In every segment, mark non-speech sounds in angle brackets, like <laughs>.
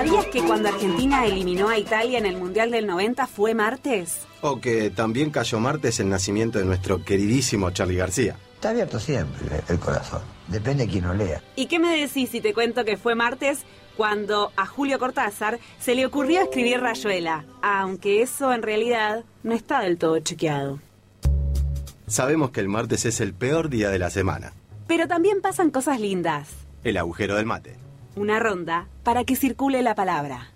¿Sabías que cuando Argentina eliminó a Italia en el Mundial del 90 fue martes? O que también cayó martes el nacimiento de nuestro queridísimo Charlie García. Está abierto siempre el corazón. Depende de quién lo lea. ¿Y qué me decís si te cuento que fue martes cuando a Julio Cortázar se le ocurrió escribir Rayuela? Aunque eso en realidad no está del todo chequeado. Sabemos que el martes es el peor día de la semana. Pero también pasan cosas lindas. El agujero del mate. Una ronda para que circule la palabra.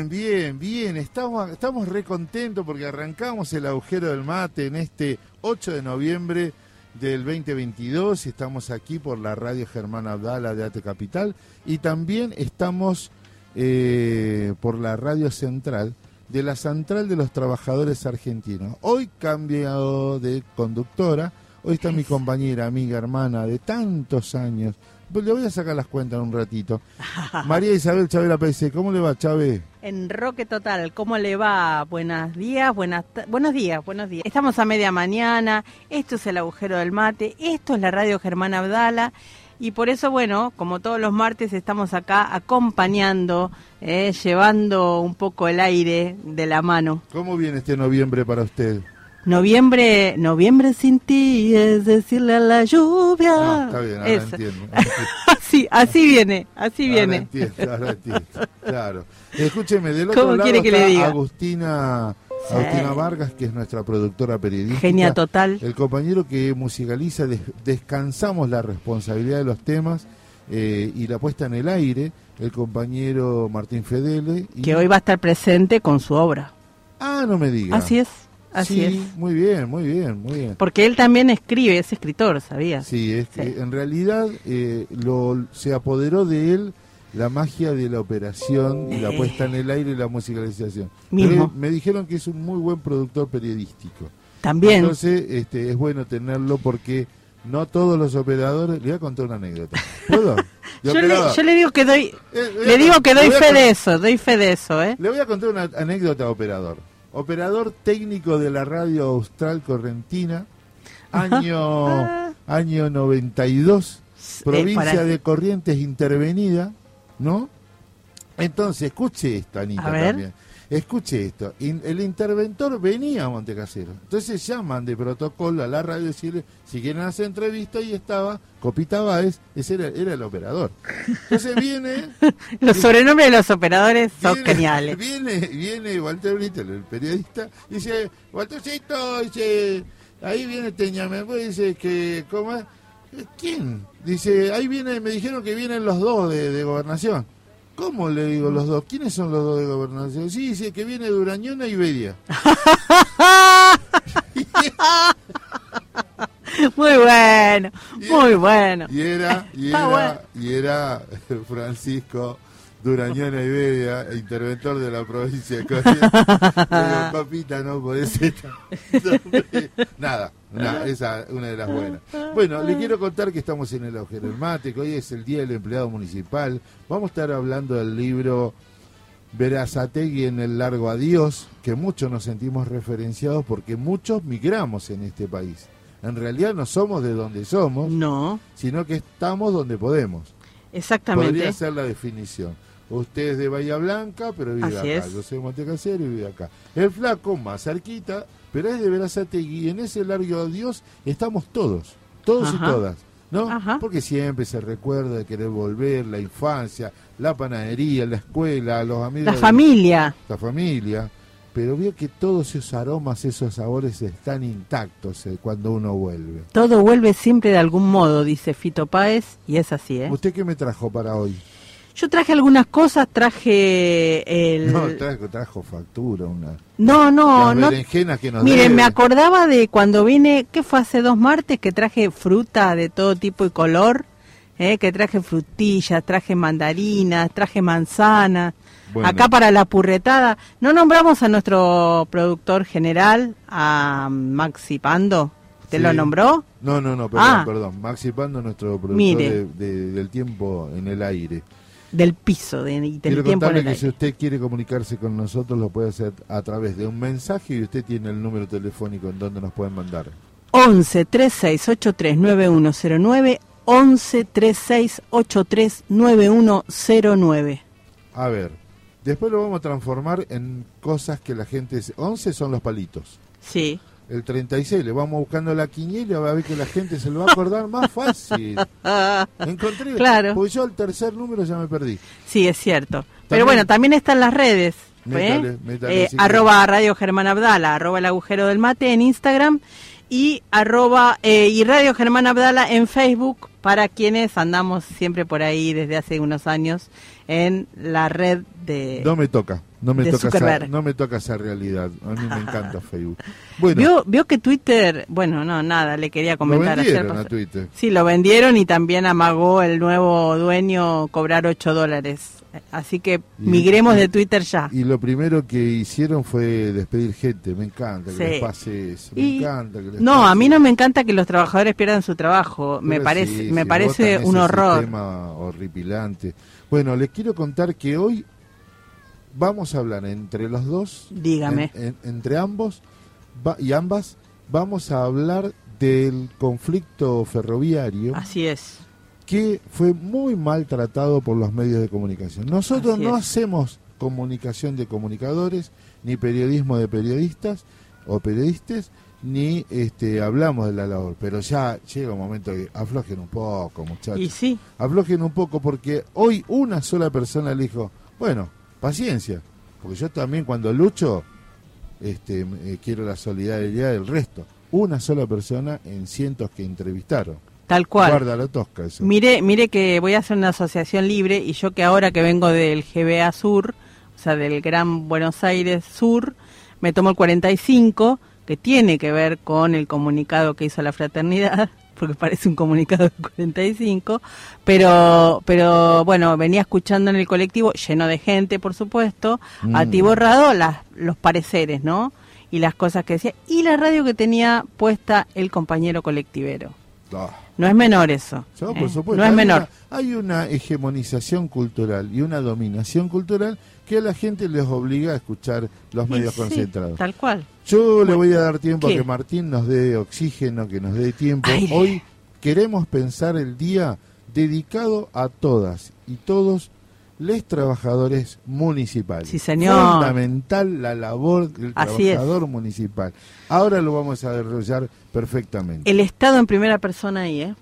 Bien, bien, bien. Estamos, estamos re contentos porque arrancamos el agujero del mate en este 8 de noviembre del 2022. Estamos aquí por la radio Germán Abdala de Ate Capital y también estamos eh, por la radio central de la Central de los Trabajadores Argentinos. Hoy cambio de conductora. Hoy está mi compañera, amiga, hermana de tantos años. Pues le voy a sacar las cuentas en un ratito. <laughs> María Isabel Chabela Pérez, ¿cómo le va, Chávez? En Roque Total, ¿cómo le va? Buenos días, buenas buenos días, buenos días. Estamos a media mañana, esto es el agujero del mate, esto es la radio Germán Abdala y por eso, bueno, como todos los martes estamos acá acompañando, eh, llevando un poco el aire de la mano. ¿Cómo viene este noviembre para usted? Noviembre, noviembre sin ti es decirle a la lluvia. Ah, está bien, ahora entiendo. <laughs> así, así viene, así Ahora viene. entiendo, ahora entiendo. Claro. Escúcheme, del otro ¿Cómo lado que le diga? Agustina, Sí. Agustina Vargas, que es nuestra productora periodística. Genia total. El compañero que musicaliza, des- descansamos la responsabilidad de los temas eh, y la puesta en el aire, el compañero Martín Fedele. y- Que hoy va a estar presente con su obra. Ah, no me diga. Así es, así Sí, es. Muy bien, muy bien, muy bien. Porque él también escribe, es escritor, ¿sabías? Sí, es que Sí. en realidad eh, lo, se apoderó de él la magia de la operación y la Eh. puesta en el aire y la musicalización. Mismo. Me dijeron que es un muy buen productor periodístico. También. Entonces este, es bueno tenerlo porque no todos los operadores... Le voy a contar una anécdota. ¿Puedo? <laughs> Yo le, yo le digo que doy, Eh, a le digo que doy fe con- de eso, doy fe de eso, ¿eh? Le voy a contar una anécdota operador. Operador técnico de la radio Austral Correntina, <laughs> año, año 92, provincia para- de Corrientes intervenida, ¿no? Entonces, escuche esto, Anita, también. Escuche esto. In- el interventor venía a Montecasero. Entonces llaman de protocolo a la radio y decirle, si quieren hacer entrevista, y estaba Copita Báez, ese era, era el operador. Entonces viene <laughs> Los sobrenombres de los operadores son Viene- geniales. Viene, viene Walter Brito, el periodista, dice, Waltercito, dice, ahí viene Teñamembú, dice que, ¿cómo es? ¿Quién? Dice, ahí viene, me dijeron que vienen los dos de, de gobernación. ¿Cómo le digo los dos? ¿Quiénes son los dos de gobernación? Sí, dice que viene Durañona y Bedia. <laughs> Muy bueno, muy bueno. Y era, y era, bueno. y era <laughs> Francisco Durañona y Bedia, interventor de la provincia de Corrientes. <laughs> Digo, papita, no podés estar. Nada, nada, esa una de las buenas. Bueno, le quiero contar que estamos en el agujero del mate, que hoy es el Día del Empleado Municipal. Vamos a estar hablando del libro Verazategui en el largo adiós, que muchos nos sentimos referenciados porque muchos migramos en este país. En realidad no somos de donde somos, No, sino que estamos donde podemos. exactamente. Podría ser la definición. Usted es de Bahía Blanca, pero vive Así acá. es. Yo soy de Montecasero y vive acá. El flaco, más cerquita, pero es de Verazategui. Y en ese largo adiós estamos todos, todos Ajá. y todas. ¿No? Ajá. Porque siempre se recuerda de querer volver, la infancia, la panadería, la escuela, los amigos. La de- familia. la familia, pero veo que todos esos aromas, esos sabores están intactos eh, cuando uno vuelve. Todo vuelve siempre de algún modo, dice Fito Páez, y es así, ¿eh? ¿Usted qué me trajo para hoy? Yo traje algunas cosas, traje el... No, trajo, trajo factura, una... No, no, las no. que nos Miren, me acordaba de cuando vine, que fue hace dos martes, que traje fruta de todo tipo y color, eh, que traje frutillas, traje mandarinas, traje manzanas. Bueno. Acá para la purretada, ¿no nombramos a nuestro productor general, a Maxi Pando? ¿Usted Sí. lo nombró? No, no, no, perdón, Ah. perdón. Maxi Pando, nuestro productor de- del tiempo en el aire. Del piso, de, y del Quiero tiempo en el que aire. si usted quiere comunicarse con nosotros, lo puede hacer a través de un mensaje y usted tiene el número telefónico en donde nos pueden mandar. 11 36 83 9109 11 36 83 9109 A ver, después lo vamos a transformar en cosas que la gente... dice. 11 son los palitos. Sí. El 36 le vamos buscando la quiniela, a ver que la gente se lo va a acordar más fácil. <laughs> Encontré, Claro. porque yo al tercer número ya me perdí. Sí, es cierto. También- Pero bueno, también están las redes. Métale, ¿eh? métale, Eh, sí que- arroba Radio Germán Abdala, arroba el agujero del mate en Instagram y arroba eh, y Radio Germán Abdala en Facebook para quienes andamos siempre por ahí desde hace unos años en la red de... No me toca, no me toca esa, no me toca esa realidad. A mí me <laughs> encanta Facebook. Bueno, ¿Vio, vio que Twitter, bueno, no, nada, le quería lo comentar ayer. vendieron a pas- Twitter. Sí, lo vendieron y también amagó el nuevo dueño cobrar 8 dólares. Así que migremos y- de Twitter ya. Y lo primero que hicieron fue despedir gente. Me encanta que Sí. les pase eso. Me Y- encanta que les No, pase a mí no me encanta que los trabajadores pierdan su trabajo. Me Pero parece, sí, me si parece un horror. sistema horripilante. Bueno, les quiero contar que hoy vamos a hablar entre los dos, Dígame. en- en- entre ambos va- y ambas, vamos a hablar del conflicto ferroviario Así es. que fue muy maltratado por los medios de comunicación. Nosotros Así no es. hacemos comunicación de comunicadores, ni periodismo de periodistas o periodistas, ni este hablamos de la labor, pero ya llega un momento que aflojen un poco, muchachos. Y sí, Aflojen un poco porque hoy una sola persona le dijo, bueno, paciencia, porque yo también cuando lucho este eh, quiero la solidaridad del resto. Una sola persona en cientos que entrevistaron. tal cual. Guárdalo tosca eso. Mire, mire que voy a hacer una asociación libre y yo que ahora que vengo del GBA Sur, o sea, del Gran Buenos Aires Sur, me tomo el 45, que tiene que ver con el comunicado que hizo la fraternidad, <laughs> porque parece un comunicado del 45, pero, pero bueno, venía escuchando en el colectivo, lleno de gente, por supuesto, Mm. atiborrado las, los pareceres, ¿no? Y las cosas que decía, y la radio que tenía puesta el compañero colectivero. Ah. No es menor eso. No, ¿eh? por supuesto. No es Hay menor. una- hay una hegemonización cultural y una dominación cultural que a la gente les obliga a escuchar los medios sí, concentrados. Tal cual. Yo le voy a dar tiempo ¿Qué? a que Martín nos dé oxígeno, que nos dé tiempo. Aire. Hoy queremos pensar el día dedicado a todas y todos los trabajadores municipales. Sí, señor. Fundamental la labor del Así es. trabajador municipal. Ahora lo vamos a desarrollar perfectamente. El Estado en primera persona ahí, ¿eh?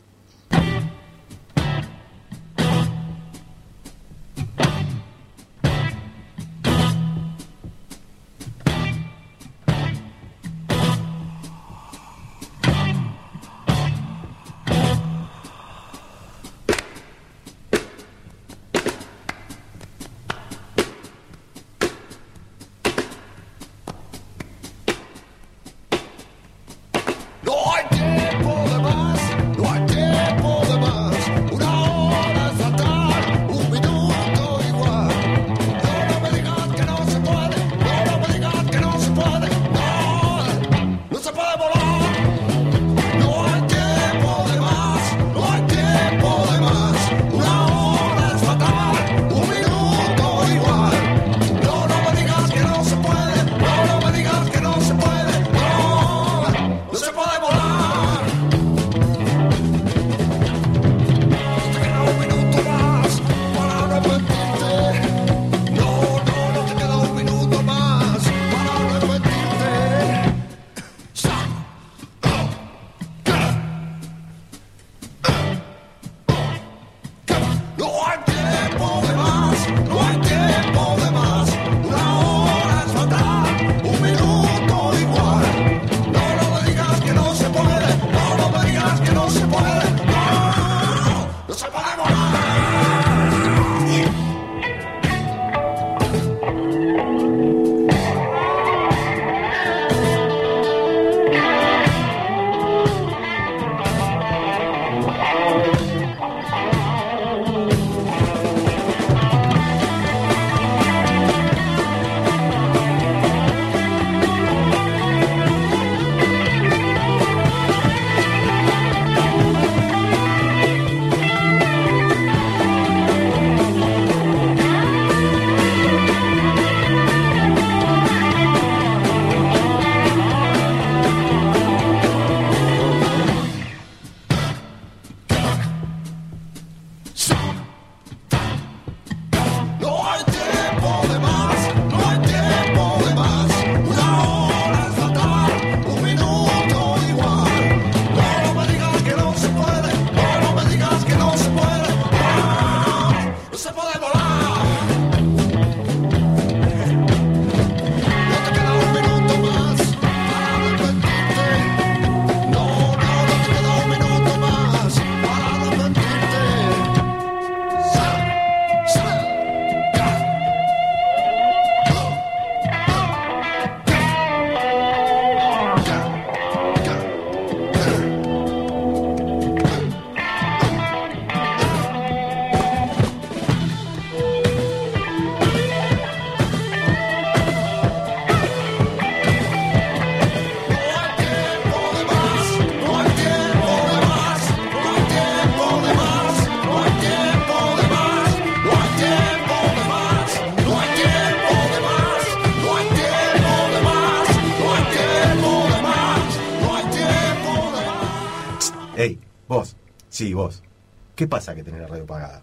¿Qué pasa que tenés la radio pagada?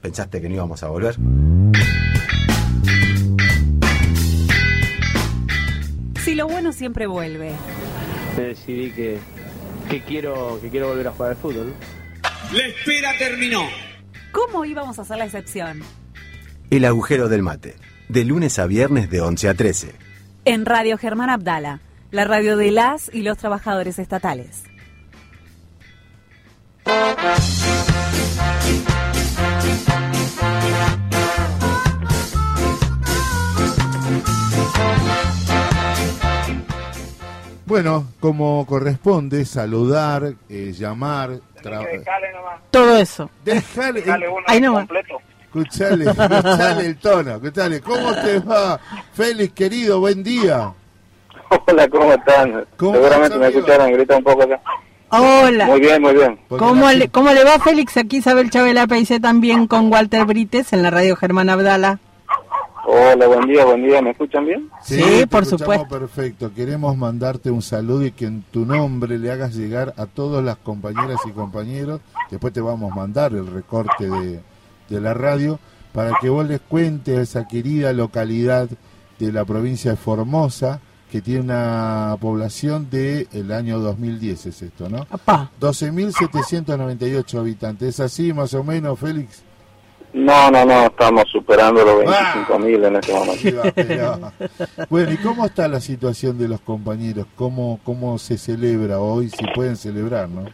¿Pensaste que no íbamos a volver? Si lo bueno siempre vuelve. decidí que, que quiero que quiero volver a jugar al fútbol. La espera terminó. ¿Cómo íbamos a hacer la excepción? El agujero del mate. De lunes a viernes de 11 a 13. En Radio Germán Abdala, la radio de las y los trabajadores estatales. Bueno, como corresponde, saludar, eh, llamar, tra- Todo eso. Dejale, Ahí nomás. escuchale, escuchale el tono, escuchale. ¿Cómo te va? Félix, querido, buen día. Hola, ¿cómo están? ¿Cómo Seguramente me escucharon, grita un poco acá. Hola. Muy bien, muy bien. ¿Cómo le, ¿Cómo le va Félix? Aquí Isabel Chabela Peicé también con Walter Brites en la radio Germán Abdala. Hola, buen día, buen día. ¿Me escuchan bien? Sí, por escuchamos supuesto. Perfecto. Queremos mandarte un saludo y que en tu nombre le hagas llegar a todas las compañeras y compañeros. Después te vamos a mandar el recorte de, de la radio para que vos les cuentes a esa querida localidad de la provincia de Formosa que tiene una población del el año 2010, es esto, ¿no? Papá. 12.798 habitantes. ¿Es así más o menos, Félix? No, no, no, estamos superando los Ah. 25.000 en este momento. Ahí va, ahí va. Bueno, ¿y cómo está la situación de los compañeros? ¿Cómo, cómo se celebra hoy? Si pueden celebrar, ¿no?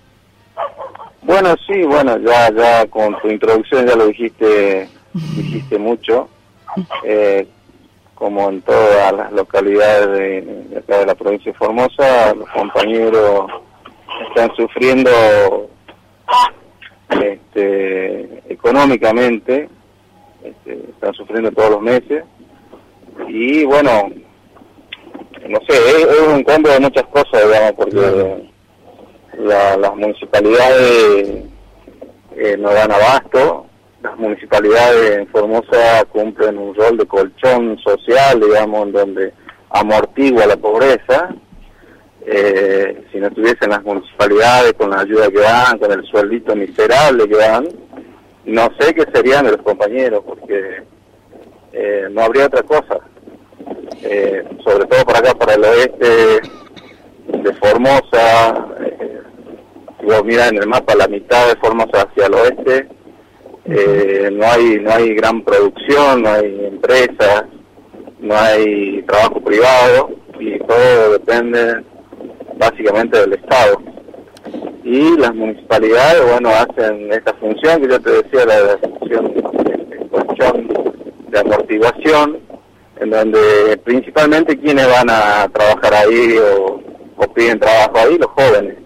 Bueno, sí, bueno, ya ya con tu introducción ya lo dijiste, dijiste mucho. Eh, como en todas las localidades de, de acá de la provincia de Formosa, los compañeros están sufriendo este, económicamente, este, están sufriendo todos los meses. Y bueno, no sé, es, es un cambio de muchas cosas, digamos, porque Claro. la- las municipalidades eh, no dan abasto, las municipalidades en Formosa cumplen un rol de colchón social, digamos, en donde amortigua la pobreza. Eh, si no tuviesen las municipalidades con la ayuda que dan, con el sueldito miserable que dan, no sé qué serían los compañeros, porque eh, no habría otra cosa. Eh, sobre todo por acá, para el oeste de Formosa, eh, si vos mirás en el mapa la mitad de Formosa hacia el oeste, eh, no hay no hay gran producción, no hay empresas, no hay trabajo privado y todo depende básicamente del Estado. Y las municipalidades, bueno, hacen esta función que yo te decía, la, la función de colchón de amortiguación, en donde principalmente quienes van a trabajar ahí o, o piden trabajo ahí, los jóvenes.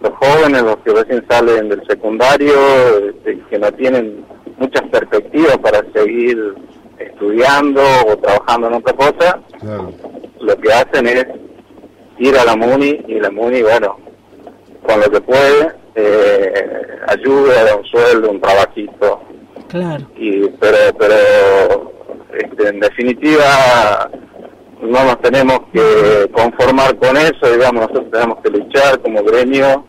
Los jóvenes, los que recién salen del secundario, este, que no tienen muchas perspectivas para seguir estudiando o trabajando en otra cosa, Claro. lo que hacen es ir a la MUNI y la MUNI, bueno, con lo que puede, eh, ayuda, da un sueldo, un trabajito, Claro. y pero pero este, en definitiva no nos tenemos que conformar con eso digamos nosotros tenemos que luchar como gremio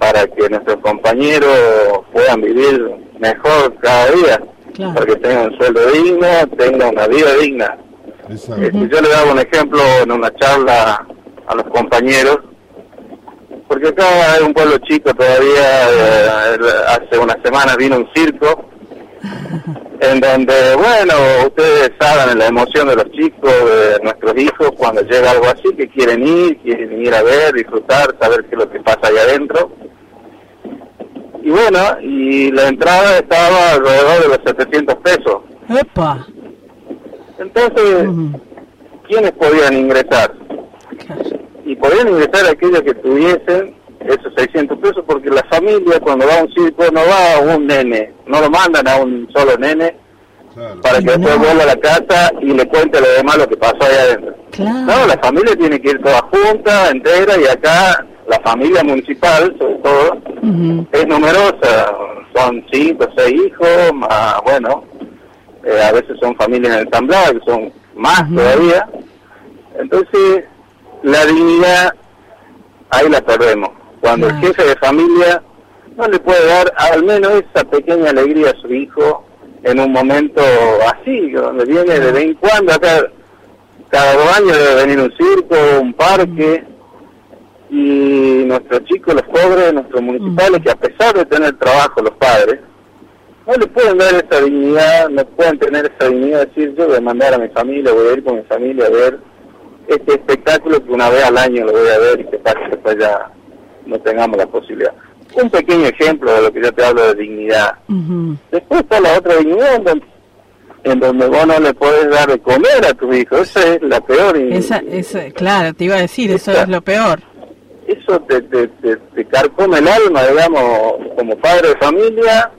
para que nuestros compañeros puedan vivir mejor cada día Claro. para que tengan un sueldo digno tengan una vida digna Exacto. este, yo le daba un ejemplo en una charla a los compañeros, porque acá es un pueblo chico todavía, eh, hace una semana vino un circo, <laughs> en donde, bueno, ustedes saben la emoción de los chicos, de nuestros hijos, cuando llega algo así, que quieren ir, quieren ir a ver, disfrutar, saber qué es lo que pasa ahí adentro. Y bueno, y la entrada estaba alrededor de los 700 pesos. Epa. Entonces, Ujú. ¿quiénes podían ingresar? Claro. Y podían ingresar aquellos que tuviesen esos 600 pesos, porque la familia cuando va a un circo no va a un nene, no lo mandan a un solo nene Claro. para que No. después vuelva a la casa y le cuente a lo demás lo que pasó ahí adentro. Claro. No, la familia tiene que ir toda junta, entera, y acá la familia municipal, sobre todo, es numerosa, son cinco, seis hijos, más, bueno, eh, a veces son familias ensambladas, que son más todavía. Entonces, la dignidad, ahí la perdemos. Cuando el jefe de familia no le puede dar al menos esa pequeña alegría a su hijo en un momento así, donde viene de vez en cuando, acá cada dos años debe venir un circo, un parque, y nuestros chicos, los pobres, nuestros municipales, que a pesar de tener trabajo los padres, no le pueden dar esa dignidad, no pueden tener esa dignidad de decir yo voy a mandar a mi familia, voy a ir con mi familia a ver este espectáculo que una vez al año lo voy a ver y que para que después ya no tengamos la posibilidad. Un pequeño ejemplo de lo que yo te hablo de dignidad. Ujú. Después está la otra dignidad en donde, en donde vos no le podés dar de comer a tu hijo. Esa es la peor. y- Esa, esa, claro, te iba a decir, eso es lo peor. eso te, te, te, te carcome el alma, digamos, como padre de familia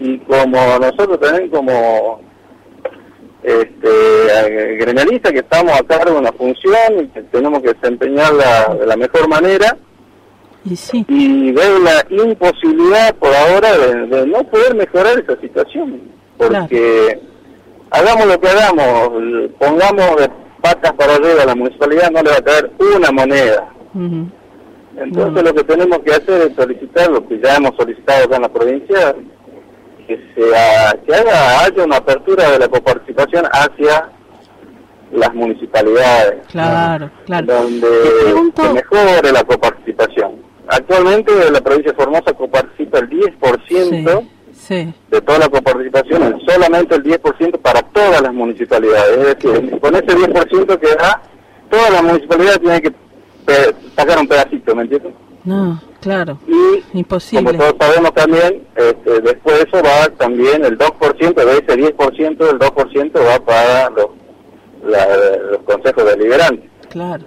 y como nosotros también como este eh, gremialistas que estamos a cargo de una función y que tenemos que desempeñarla de la mejor manera. Y sí, y veo la imposibilidad por ahora de, de no poder mejorar esa situación porque hagamos lo que hagamos pongamos de patas para arriba a la municipalidad no le va a caer una moneda. Entonces lo que tenemos que hacer es solicitar lo que ya hemos solicitado acá en la provincia, que se ha- que haga haya una apertura de la coparticipación hacia las municipalidades, claro, claro. donde pregunto- se mejore la coparticipación. Actualmente la provincia de Formosa coparticipa el 10% Sí, de toda la coparticipación, solamente el 10% para todas las municipalidades. Es decir, con ese 10% que da, todas las municipalidades tienen que sacar un pedacito, ¿me entiendes? no, claro, Y como imposible. todos sabemos también, este, después de eso va también el 2%, de ese 10%, el 2% va para los, la- los consejos deliberantes. Claro.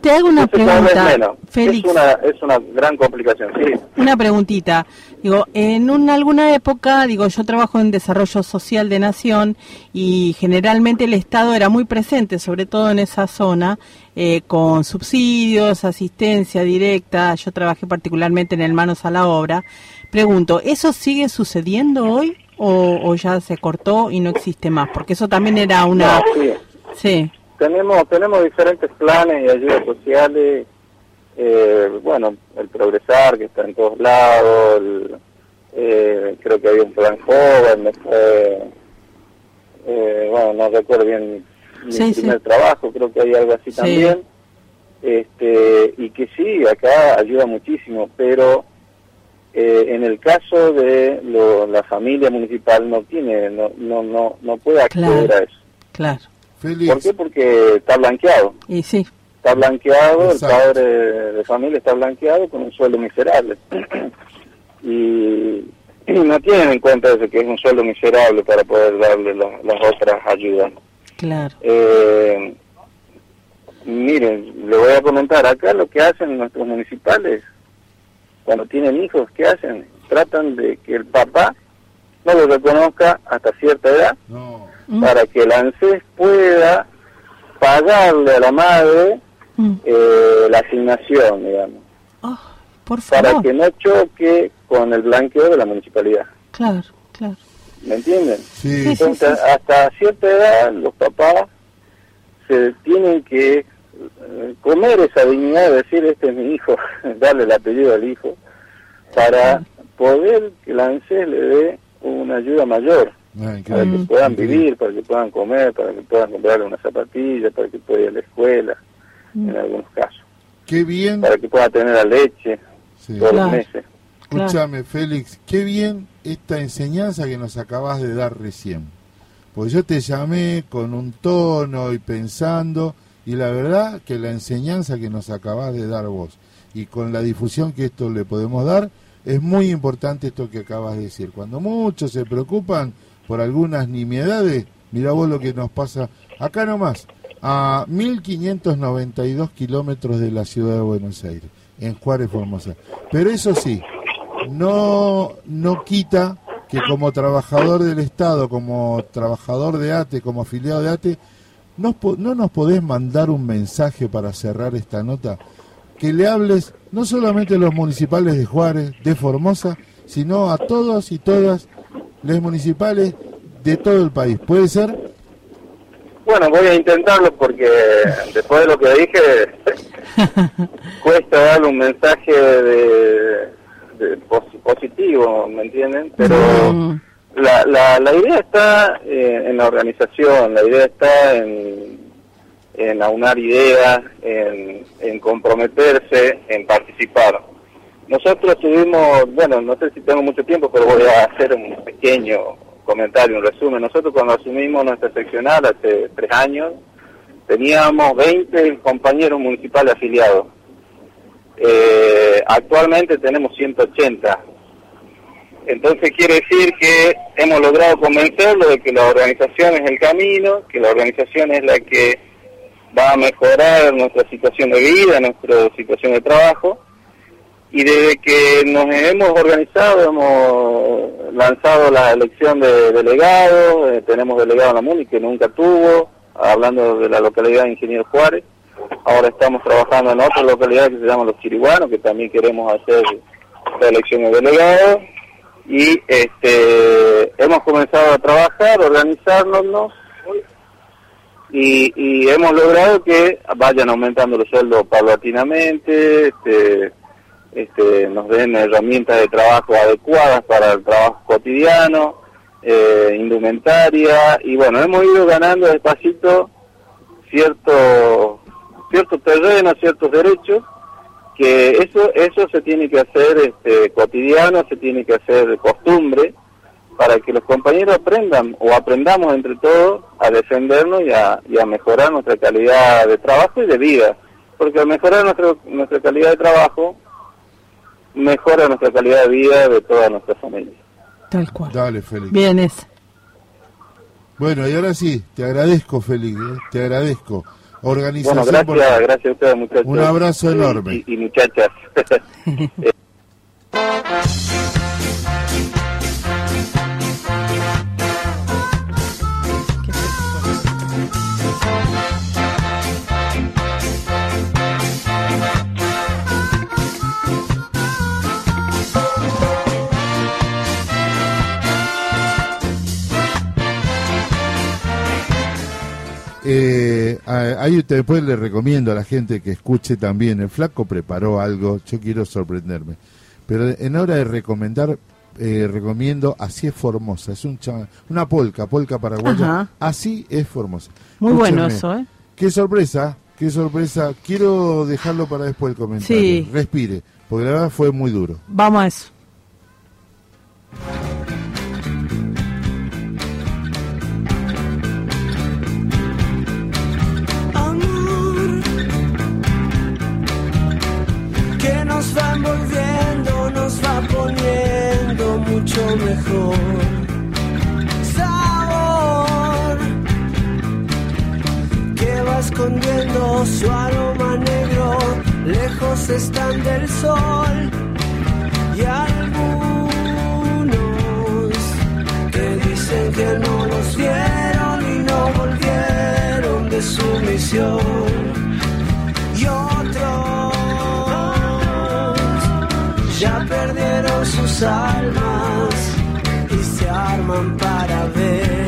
Te hago una Entonces, pregunta. Félix. Es una, es una gran complicación, sí. Una preguntita. Digo, en una, alguna época, digo, yo trabajo en desarrollo social de nación y generalmente el Estado era muy presente, sobre todo en esa zona, eh, con subsidios, asistencia directa. Yo trabajé particularmente en el Manos a la Obra. Pregunto, ¿eso sigue sucediendo hoy o, o ya se cortó y no existe más? Porque eso también era una... No, sí. Sí, Tenemos, tenemos diferentes planes y ayudas sociales. Eh, bueno, el Progresar, que está en todos lados. el- eh, creo que había un plan joven. me fue, eh, bueno, no recuerdo bien mi Sí, sí. primer trabajo. Creo que hay algo así Sí. también. Este, y que sí, acá ayuda muchísimo, pero eh, en el caso de lo- la familia municipal no tiene, no, no, no, no puede acceder Claro. a eso. claro. Félix, ¿Por qué? Porque está blanqueado. Y sí, Está blanqueado, Exacto. el padre de familia está blanqueado con un sueldo miserable. <clears throat> y, y no tienen en cuenta eso, que es un sueldo miserable para poder darle la- las otras ayudas. claro. Eh, miren, le voy a comentar, acá lo que hacen nuestros municipales, cuando tienen hijos, ¿qué hacen? Tratan de que el papá no lo reconozca hasta cierta edad no, Mm, para que el ANSES pueda pagarle a la madre mm. eh, la asignación, digamos, Oh, por para favor. que no choque con el blanqueo de la municipalidad. Claro, claro. ¿Me entienden? sí, Sí, sí. Entonces, hasta cierta edad, los papás se tienen que eh, comer esa dignidad de decir, este es mi hijo, <laughs> darle el apellido al hijo, para poder que la ANSES le dé una ayuda mayor, para que puedan increíble. vivir, para que puedan comer, para que puedan comprarle una zapatilla, para que pueda ir a la escuela. En algunos casos, Qué bien, para que pueda tener la leche sí. todos Claro. los meses. Escúchame, Félix, qué bien esta enseñanza que nos acabas de dar recién. Porque yo te llamé con un tono y pensando, y la verdad que la enseñanza que nos acabas de dar vos y con la difusión que esto le podemos dar, es muy importante esto que acabas de decir. Cuando muchos se preocupan por algunas nimiedades, mira vos lo que nos pasa acá nomás, a 1592 kilómetros de la ciudad de Buenos Aires, en Juárez, Formosa. Pero eso sí, no, no quita que como trabajador del Estado, como trabajador de ATE, como afiliado de ATE, no, no nos podés mandar un mensaje para cerrar esta nota, que le hables no solamente a los municipales de Juárez, de Formosa, sino a todos y todas los municipales de todo el país. ¿Puede ser? Bueno, voy a intentarlo porque después de lo que dije, <laughs> cuesta darle un mensaje de, de pos- positivo, ¿me entienden? Pero la, la, la idea está eh, en la organización, la idea está en, en aunar ideas, en, en comprometerse, en participar. Nosotros tuvimos, bueno, no sé si tengo mucho tiempo, pero voy a hacer un pequeño comentario, un resumen. Nosotros cuando asumimos nuestra seccional hace tres años, teníamos 20 compañeros municipales afiliados. Eh, actualmente tenemos 180. Entonces quiere decir que hemos logrado convencerlo de que la organización es el camino, que la organización es la que va a mejorar nuestra situación de vida, nuestra situación de trabajo. Y desde que nos hemos organizado, hemos lanzado la elección de delegados, eh, tenemos delegado en la MUNI que nunca tuvo, hablando de la localidad de Ingeniero Juárez. Ahora estamos trabajando en otra localidad que se llama Los Chiriguanos, que también queremos hacer la elección de delegados. Y este, hemos comenzado a trabajar, organizarnos y, y hemos logrado que vayan aumentando los sueldos paulatinamente, este, este, nos den herramientas de trabajo adecuadas para el trabajo cotidiano, eh, indumentaria, y bueno, hemos ido ganando despacito cierto, cierto terreno, ciertos derechos, que eso, eso se tiene que hacer este, cotidiano, se tiene que hacer costumbre, para que los compañeros aprendan o aprendamos entre todos a defendernos y a, y a mejorar nuestra calidad de trabajo y de vida. Porque al mejorar nuestra, nuestra calidad de trabajo, mejora nuestra calidad de vida de toda nuestra familia. Tal cual. Dale, Félix. Bien es. Bueno, y ahora sí, te agradezco, Félix, ¿eh? te agradezco. Organización. Bueno, gracias, gracias a ustedes muchachos. Un abrazo Y- enorme. Y, y muchachas. <laughs> <laughs> Eh, ahí después le recomiendo a la gente que escuche también. El flaco preparó algo, yo quiero sorprenderme. Pero en hora de recomendar, eh, recomiendo Así es Formosa. Es un cha- una polca, polca paraguaya. Ajá. Así es Formosa. Muy bueno eso, ¿eh? Qué sorpresa, qué sorpresa. Quiero dejarlo para después el comentario. Sí. Respire, porque la verdad fue muy duro. Vamos a eso. Nos va envolviendo, nos va poniendo mucho mejor. Sabor que va escondiendo su aroma negro, lejos están del sol y algunos que dicen que no los vieron y no volvieron de su misión ya perdieron sus almas y se arman para ver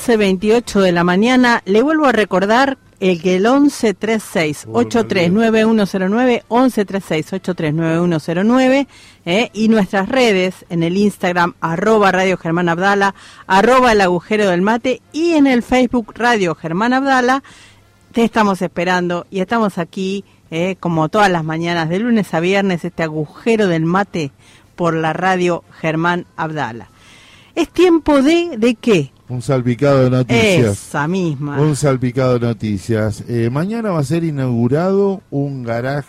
Once veintiocho de la mañana. Le vuelvo a recordar el que el 1136 839109 1136 839109 eh, y nuestras redes en el Instagram arroba Radio Germán Abdala, arroba el agujero del mate y en el Facebook Radio Germán Abdala. Te estamos esperando y estamos aquí eh, como todas las mañanas de lunes a viernes este agujero del mate por la radio Germán Abdala. Es tiempo de de qué? Un salpicado de noticias. Esa misma. Un salpicado de noticias. Eh, mañana va a ser inaugurado un garaje.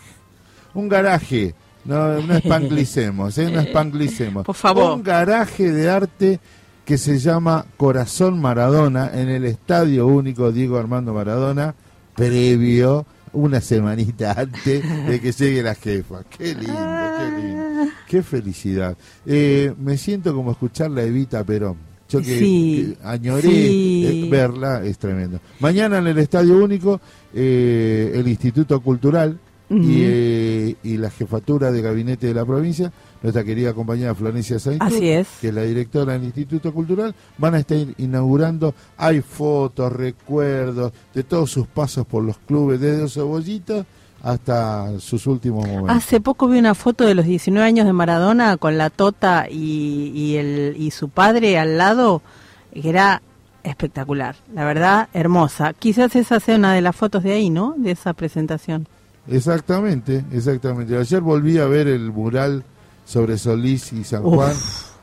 Un garaje. No, no espanglicemos, ¿eh? No espanglicemos. Por favor. Un garaje de arte que se llama Corazón Maradona en el Estadio Único Diego Armando Maradona, previo una semanita antes de que llegue la jefa. Qué lindo, qué lindo. Qué felicidad. Eh, me siento como escuchar la Evita Perón. Yo que, Sí, que añoré sí. eh, verla, es tremendo. Mañana en el Estadio Único, eh, el Instituto Cultural y, eh, y la jefatura de gabinete de la provincia, nuestra querida compañera Florencia Sainz, que es la directora del Instituto Cultural, van a estar inaugurando, hay fotos, recuerdos de todos sus pasos por los clubes, desde Cebollita hasta sus últimos momentos. Hace poco vi una foto de los 19 años de Maradona con la Tota y, y, el, y su padre al lado, que era espectacular, la verdad, hermosa. Quizás esa sea una de las fotos de ahí, ¿no? De esa presentación. Exactamente, exactamente. Ayer volví a ver el mural sobre Solís y San Uf. Juan.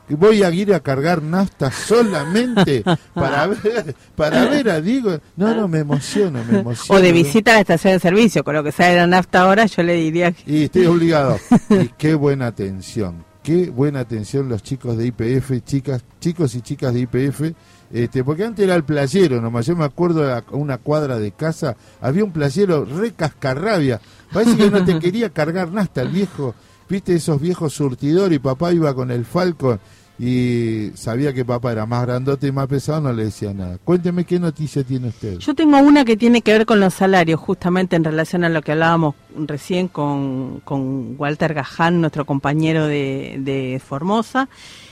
Voy a ir a cargar nafta solamente para <laughs> ver, para ver a Diego. No, no, me emociono, me emociono. O de visita a la estación de servicio, con lo que sale la nafta ahora, yo le diría que... Y estoy obligado. <laughs> Y qué buena atención. Qué buena atención los chicos de IPF, chicas, chicos y chicas de IPF. Este, porque antes era el playero nomás. Yo me acuerdo de la- una cuadra de casa, había un playero re cascarrabia. Parece que no te <laughs> quería cargar nafta el viejo. Viste esos viejos surtidores y papá iba con el Falcon y sabía que papá era más grandote y más pesado, no le decía nada. Cuénteme qué noticia tiene usted. Yo tengo una que tiene que ver con los salarios, justamente en relación a lo que hablábamos recién con, con Walter Gaján, nuestro compañero de, de Formosa.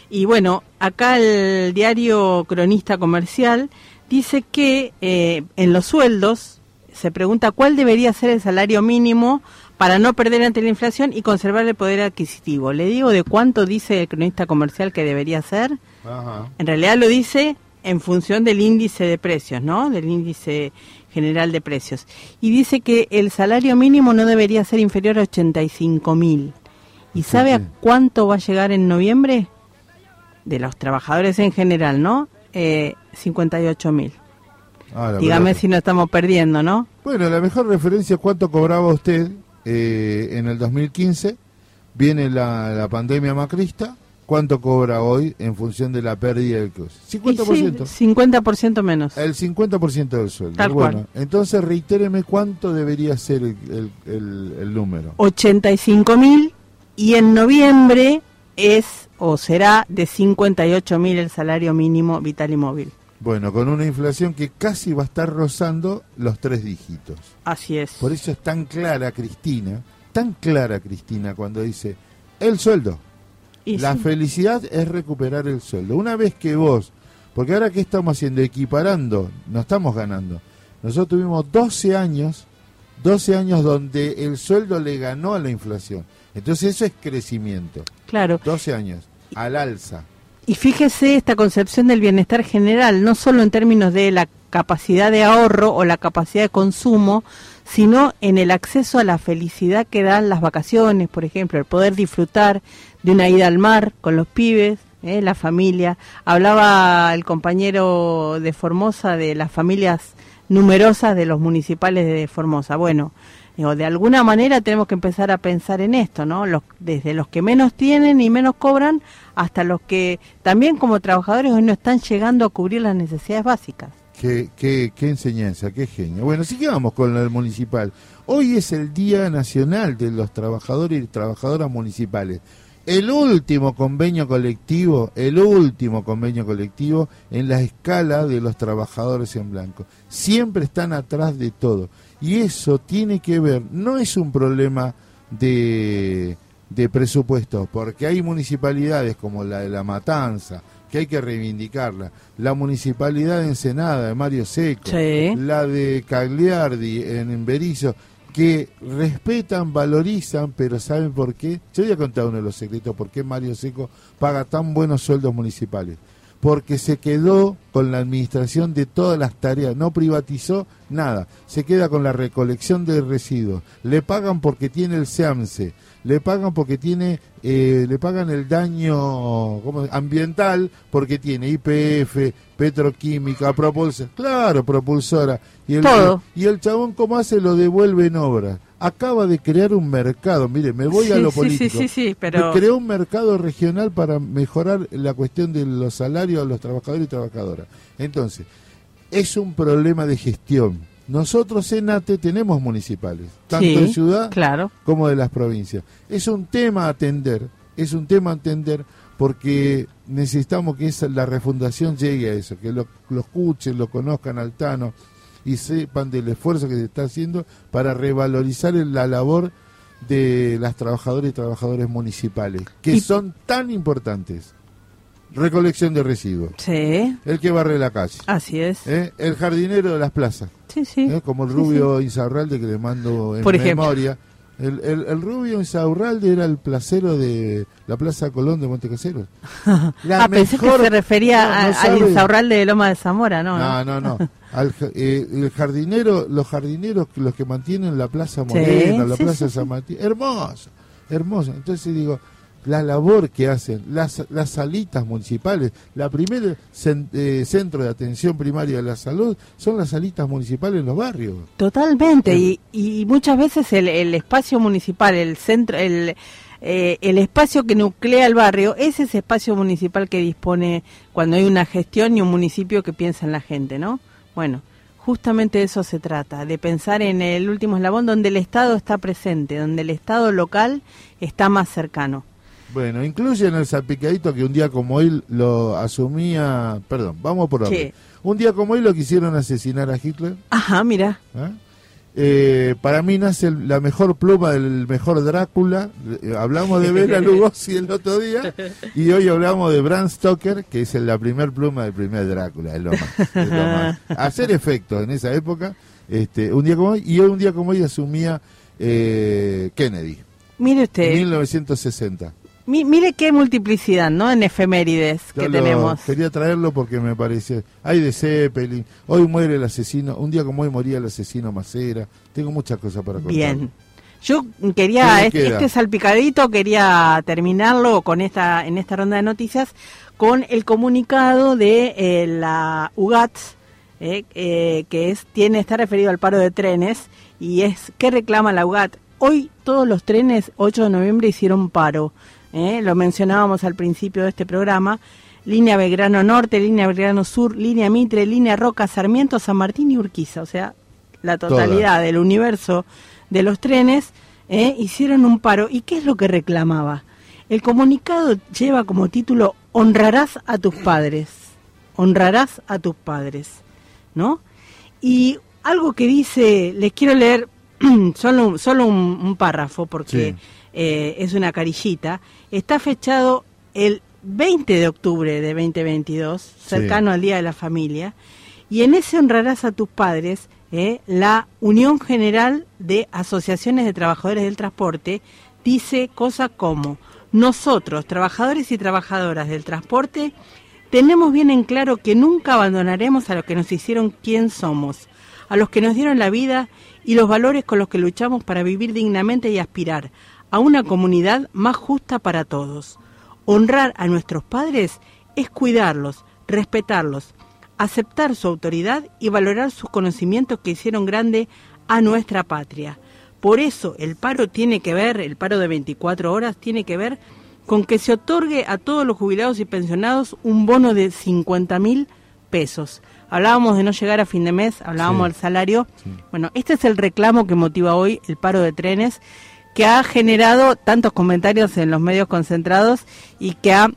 Y bueno, acá el diario Cronista Comercial dice que eh, en los sueldos se pregunta cuál debería ser el salario mínimo para no perder ante la inflación y conservar el poder adquisitivo. Le digo de cuánto dice el cronista comercial que debería ser. Ajá. En realidad lo dice en función del índice de precios, ¿no? Del índice general de precios. Y dice que el salario mínimo no debería ser inferior a 85 mil. ¿Y sabe a cuánto va a llegar en noviembre? De los trabajadores en general, ¿no? Eh, 58 mil. Ah, Dígame verdad. si no estamos perdiendo, ¿no? Bueno, la mejor referencia es cuánto cobraba usted eh, en el 2015. Viene la, la pandemia macrista. ¿Cuánto cobra hoy en función de la pérdida del cruce? Y 50%. sí, 50% menos. El 50% del sueldo. Tal bueno, cual. entonces reitéreme cuánto debería ser el, el- el- el número. 85 mil y en noviembre es o será de 58 mil el salario mínimo vital y móvil. Bueno, con una inflación que casi va a estar rozando los tres dígitos. Así es. Por eso es tan clara Cristina, tan clara Cristina cuando dice el sueldo. Y la sí. felicidad es recuperar el sueldo. Una vez que vos, porque ahora qué estamos haciendo, equiparando, no estamos ganando. Nosotros tuvimos 12 años, 12 años donde el sueldo le ganó a la inflación. Entonces eso es crecimiento. Claro. 12 años, al alza. Y fíjese esta concepción del bienestar general, no solo en términos de la capacidad de ahorro o la capacidad de consumo, sino en el acceso a la felicidad que dan las vacaciones, por ejemplo, el poder disfrutar de una ida al mar con los pibes, ¿eh? la familia. Hablaba el compañero de Formosa de las familias numerosas de los municipales de Formosa. Bueno, digo, de alguna manera tenemos que empezar a pensar en esto, ¿no? Desde los que menos tienen y menos cobran hasta los que también como trabajadores hoy no están llegando a cubrir las necesidades básicas. Qué, qué, qué enseñanza, qué genio. Bueno, sigamos con el municipal. Hoy es el Día Nacional de los Trabajadores y Trabajadoras Municipales. El último convenio colectivo, el último convenio colectivo en la escala de los trabajadores en blanco. Siempre están atrás de todo. Y eso tiene que ver, no es un problema de, de presupuesto, porque hay municipalidades como la de La Matanza, que hay que reivindicarla, la municipalidad de Ensenada, de Mario Seco, Sí. la de Cagliardi en Berizo, que respetan, valorizan, pero ¿saben por qué? Yo voy a contar uno de los secretos por qué Mario Seco paga tan buenos sueldos municipales. Porque se quedó con la administración de todas las tareas, no privatizó nada, se queda con la recolección de residuos, le pagan porque tiene el SEAMSE, le pagan porque tiene, eh, le pagan el daño ¿cómo? ambiental porque tiene IPF, petroquímica, propulsora, claro, propulsora. Y el, Todo. y el chabón, ¿cómo hace? Lo devuelve en obra. Acaba de crear un mercado, mire, me voy a lo político. sí, sí, sí, pero- Creó un mercado regional para mejorar la cuestión de los salarios de los trabajadores y trabajadoras. Entonces, es un problema de gestión. Nosotros en ATE tenemos municipales, tanto Sí, en ciudad claro. como de las provincias. Es un tema a atender, es un tema a atender porque necesitamos que esa, la refundación llegue a eso, que lo, lo escuchen, lo conozcan al Tano y sepan del esfuerzo que se está haciendo para revalorizar la labor de las trabajadoras y trabajadores municipales, que Y- son tan importantes. Recolección de residuos, Sí, el que barre la calle, así es. ¿eh? el jardinero de las plazas, Sí, sí. ¿eh? como el Sí, rubio Insaurralde que le mando en Por memoria. El, el, el rubio Insaurralde era el placero de la Plaza Colón de Montecaseros. <laughs> Ah, pensé que se refería No, no a- al. Insaurralde de Loma de Zamora, ¿no? No, no, no. Al eh, el jardinero, los jardineros, los que mantienen la Plaza Morena, la sí, Plaza sí, San Martín, hermoso, hermoso. Entonces digo, la labor que hacen, las, las salitas municipales, la primera eh, centro de atención primaria de la salud son las salitas municipales en los barrios. Totalmente, y, y muchas veces el, el espacio municipal, el centro, el, eh, el espacio que nuclea el barrio es ese espacio municipal que dispone cuando hay una gestión y un municipio que piensa en la gente, ¿no? Bueno, justamente de eso se trata, de pensar en el último eslabón donde el Estado está presente, donde el Estado local está más cercano. Bueno, incluyen el salpicadito que un día como hoy lo asumía, perdón, vamos por. Sí. Un día como hoy lo quisieron asesinar a Hitler. Ajá, mira, ¿eh? Eh, para mí nace el- la mejor pluma del mejor Drácula. Eh, hablamos de Bela <laughs> Lugosi el otro día y hoy hablamos de Bram Stoker, que es el- la primer pluma del primer Drácula. Es lo más, es lo más. <laughs> Hacer efectos en esa época, este, un día como hoy, y hoy un día como hoy asumía eh, Kennedy, Mire usted, 1960. Mi- mire qué multiplicidad, ¿no? En efemérides Yo que lo- tenemos. Quería traerlo porque me pareció. Hay de Zeppelin. Hoy muere el asesino. Un día como hoy moría el asesino Macera. Tengo muchas cosas para contar. Bien. Yo quería, ¿Qué le este, este salpicadito, quería terminarlo con esta, en esta ronda de noticias con el comunicado de eh, la UGATS, eh, eh, que es, tiene, está referido al paro de trenes, y es, ¿qué reclama la UGAT? Hoy todos los trenes, 8 de noviembre, hicieron paro. Eh, lo mencionábamos al principio de este programa. Línea Belgrano Norte, línea Belgrano Sur, línea Mitre, línea Roca, Sarmiento, San Martín y Urquiza. O sea, la totalidad del universo de los trenes eh, hicieron un paro. ¿Y qué es lo que reclamaba? El comunicado lleva como título Honrarás a tus padres. Honrarás a tus padres. ¿No? Y algo que dice, les quiero leer <clears throat> solo, un- solo un, un párrafo porque Sí. Eh, es una carillita. Está fechado el 20 de octubre de 2022, cercano al Día de la Familia. Y en ese honrarás a tus padres, eh, la Unión General de Asociaciones de Trabajadores del Transporte dice cosas como, nosotros, trabajadores y trabajadoras del transporte, tenemos bien en claro que nunca abandonaremos a los que nos hicieron quien somos, a los que nos dieron la vida y los valores con los que luchamos para vivir dignamente y aspirar a una comunidad más justa para todos. Honrar a nuestros padres es cuidarlos, respetarlos, aceptar su autoridad y valorar sus conocimientos que hicieron grande a nuestra patria. Por eso el paro tiene que ver, el paro de 24 horas tiene que ver con que se otorgue a todos los jubilados y pensionados un bono de 50 mil pesos. Hablábamos de no llegar a fin de mes, hablábamos Sí, del salario. Bueno, este es el reclamo que motiva hoy el paro de trenes, que ha generado tantos comentarios en los medios concentrados y que ha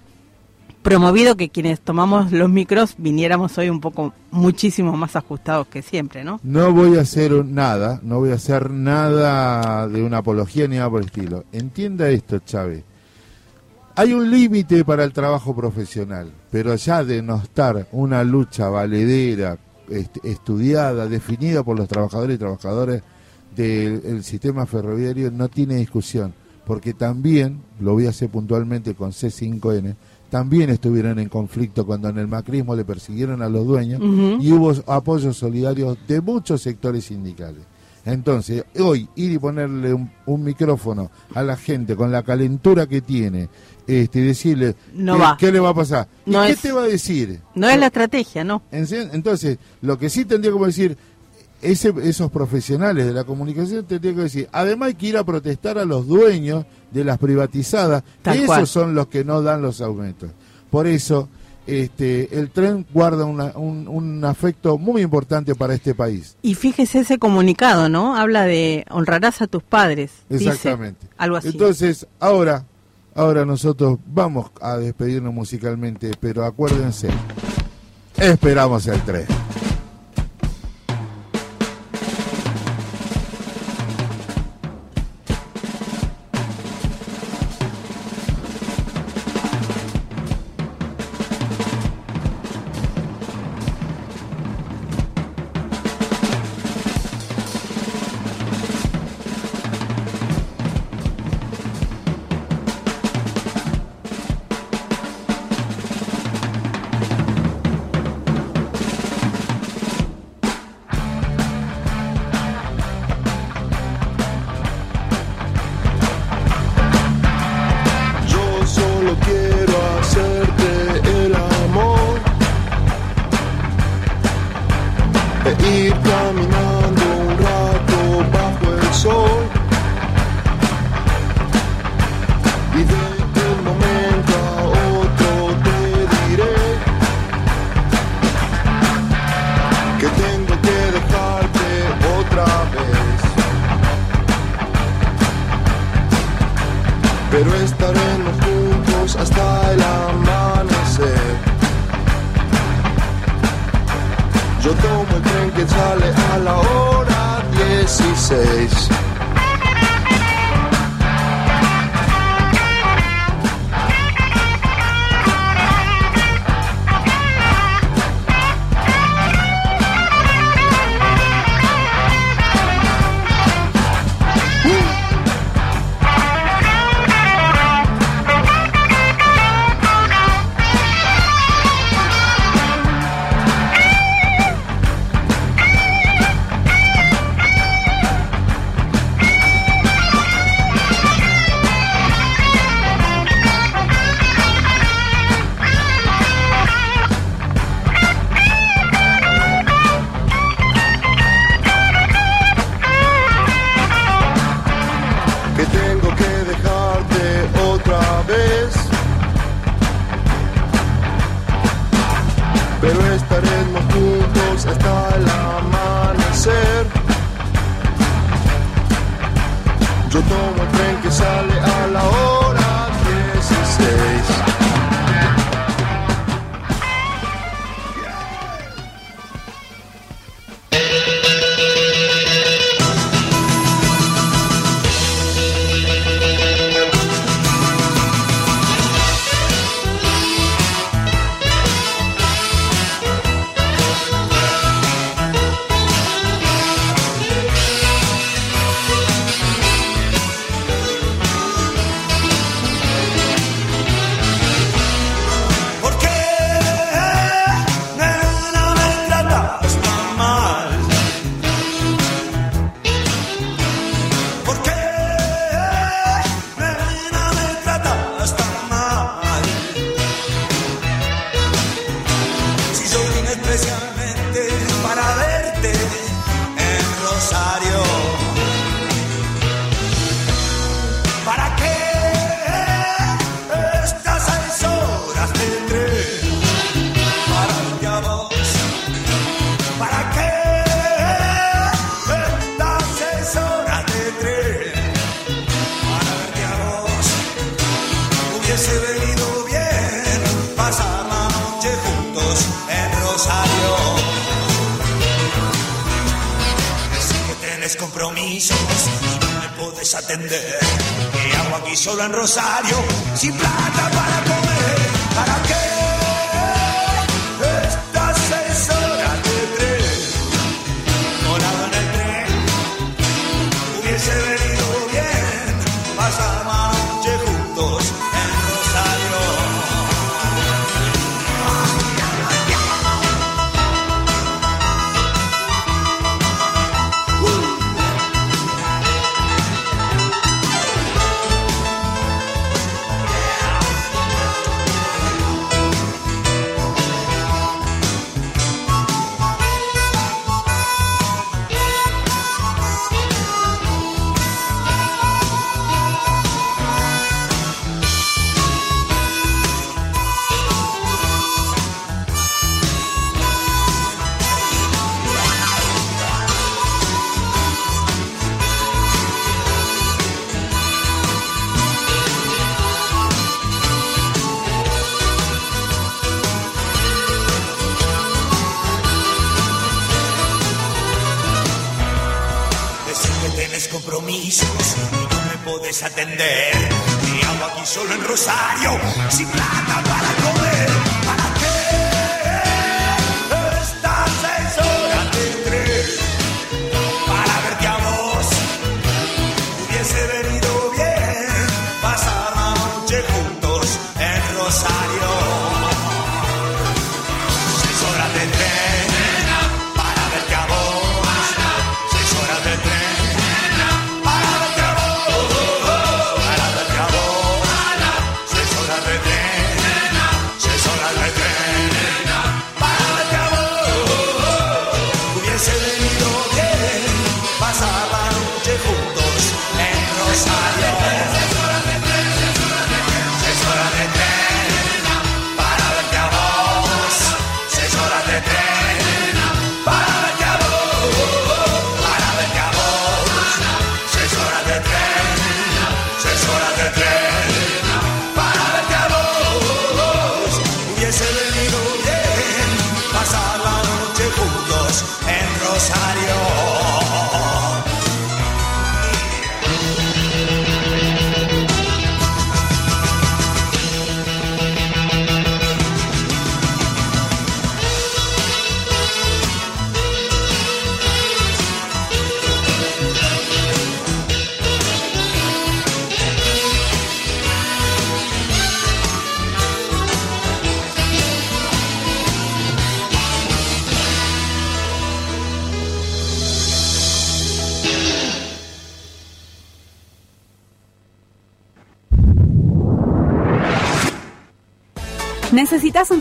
promovido que quienes tomamos los micros viniéramos hoy un poco muchísimo más ajustados que siempre, ¿no? No voy a hacer nada, no voy a hacer nada de una apología ni nada por el estilo. Entienda esto, Chávez. Hay un límite para el trabajo profesional, pero ya denostar una lucha valedera, est- estudiada, definida por los trabajadores y trabajadoras del el sistema ferroviario no tiene discusión, porque también, lo voy a hacer puntualmente con C5N, también estuvieron en conflicto cuando en el macrismo le persiguieron a los dueños y hubo apoyos solidarios de muchos sectores sindicales. Entonces, hoy ir y ponerle un, un micrófono a la gente con la calentura que tiene este, y decirle No ¿qué, va. qué le va a pasar? ¿Y qué te va a decir? No es la estrategia, ¿no? Entonces, lo que sí tendría que decir, ese, esos profesionales de la comunicación tendrían que decir, además hay que ir a protestar a los dueños de las privatizadas, Tal que cual. esos son los que no dan los aumentos. Por eso, este, el tren guarda una- un, un afecto muy importante para este país. Y fíjese ese comunicado, ¿no? Habla de honrarás a tus padres. dice, Exactamente. algo así. Entonces, ahora, ahora nosotros vamos a despedirnos musicalmente, pero acuérdense, esperamos el tren.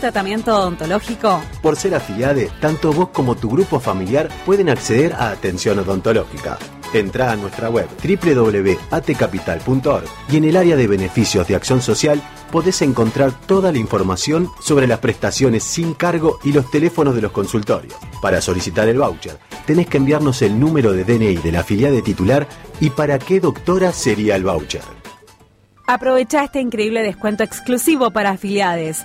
Un tratamiento odontológico? Por ser afiliade, tanto vos como tu grupo familiar pueden acceder a atención odontológica. Entrá a nuestra web www.atcapital.org y en el área de beneficios de acción social podés encontrar toda la información sobre las prestaciones sin cargo y los teléfonos de los consultorios. Para solicitar el voucher, tenés que enviarnos el número de DNI de la afiliade titular y para qué doctora sería el voucher. Aprovecha este increíble descuento exclusivo para afiliados.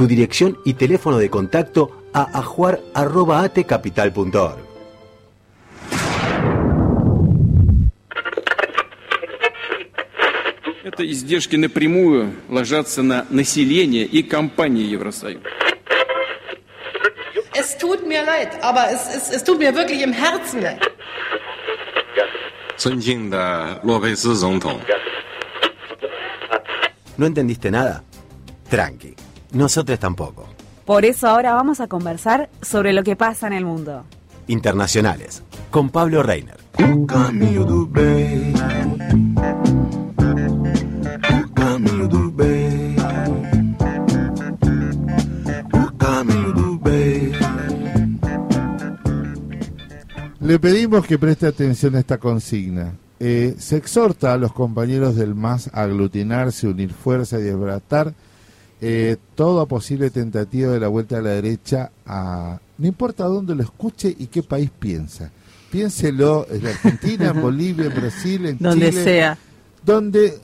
tu dirección y teléfono de contacto a ajuar.atecapital.org. Это издержки напрямую ложатся на население и компании Евросоюза. Es tut mir leid, aber es, es, es tut mir wirklich im Herzen leid. 尊敬的洛佩斯总统， ¿No entendiste nada? Tranqui, nosotros tampoco. Por eso ahora vamos a conversar sobre lo que pasa en el mundo. Internacionales, con Pablo Reiner. Le pedimos que preste atención a esta consigna. Eh, se exhorta a los compañeros del MAS a aglutinarse, unir fuerza y desbaratar eh, toda posible tentativa de la vuelta a la derecha, a, no importa dónde lo escuche y qué país piensa. Piénselo en Argentina, en <laughs> Bolivia, en Brasil, en Donde Chile. sea. Donde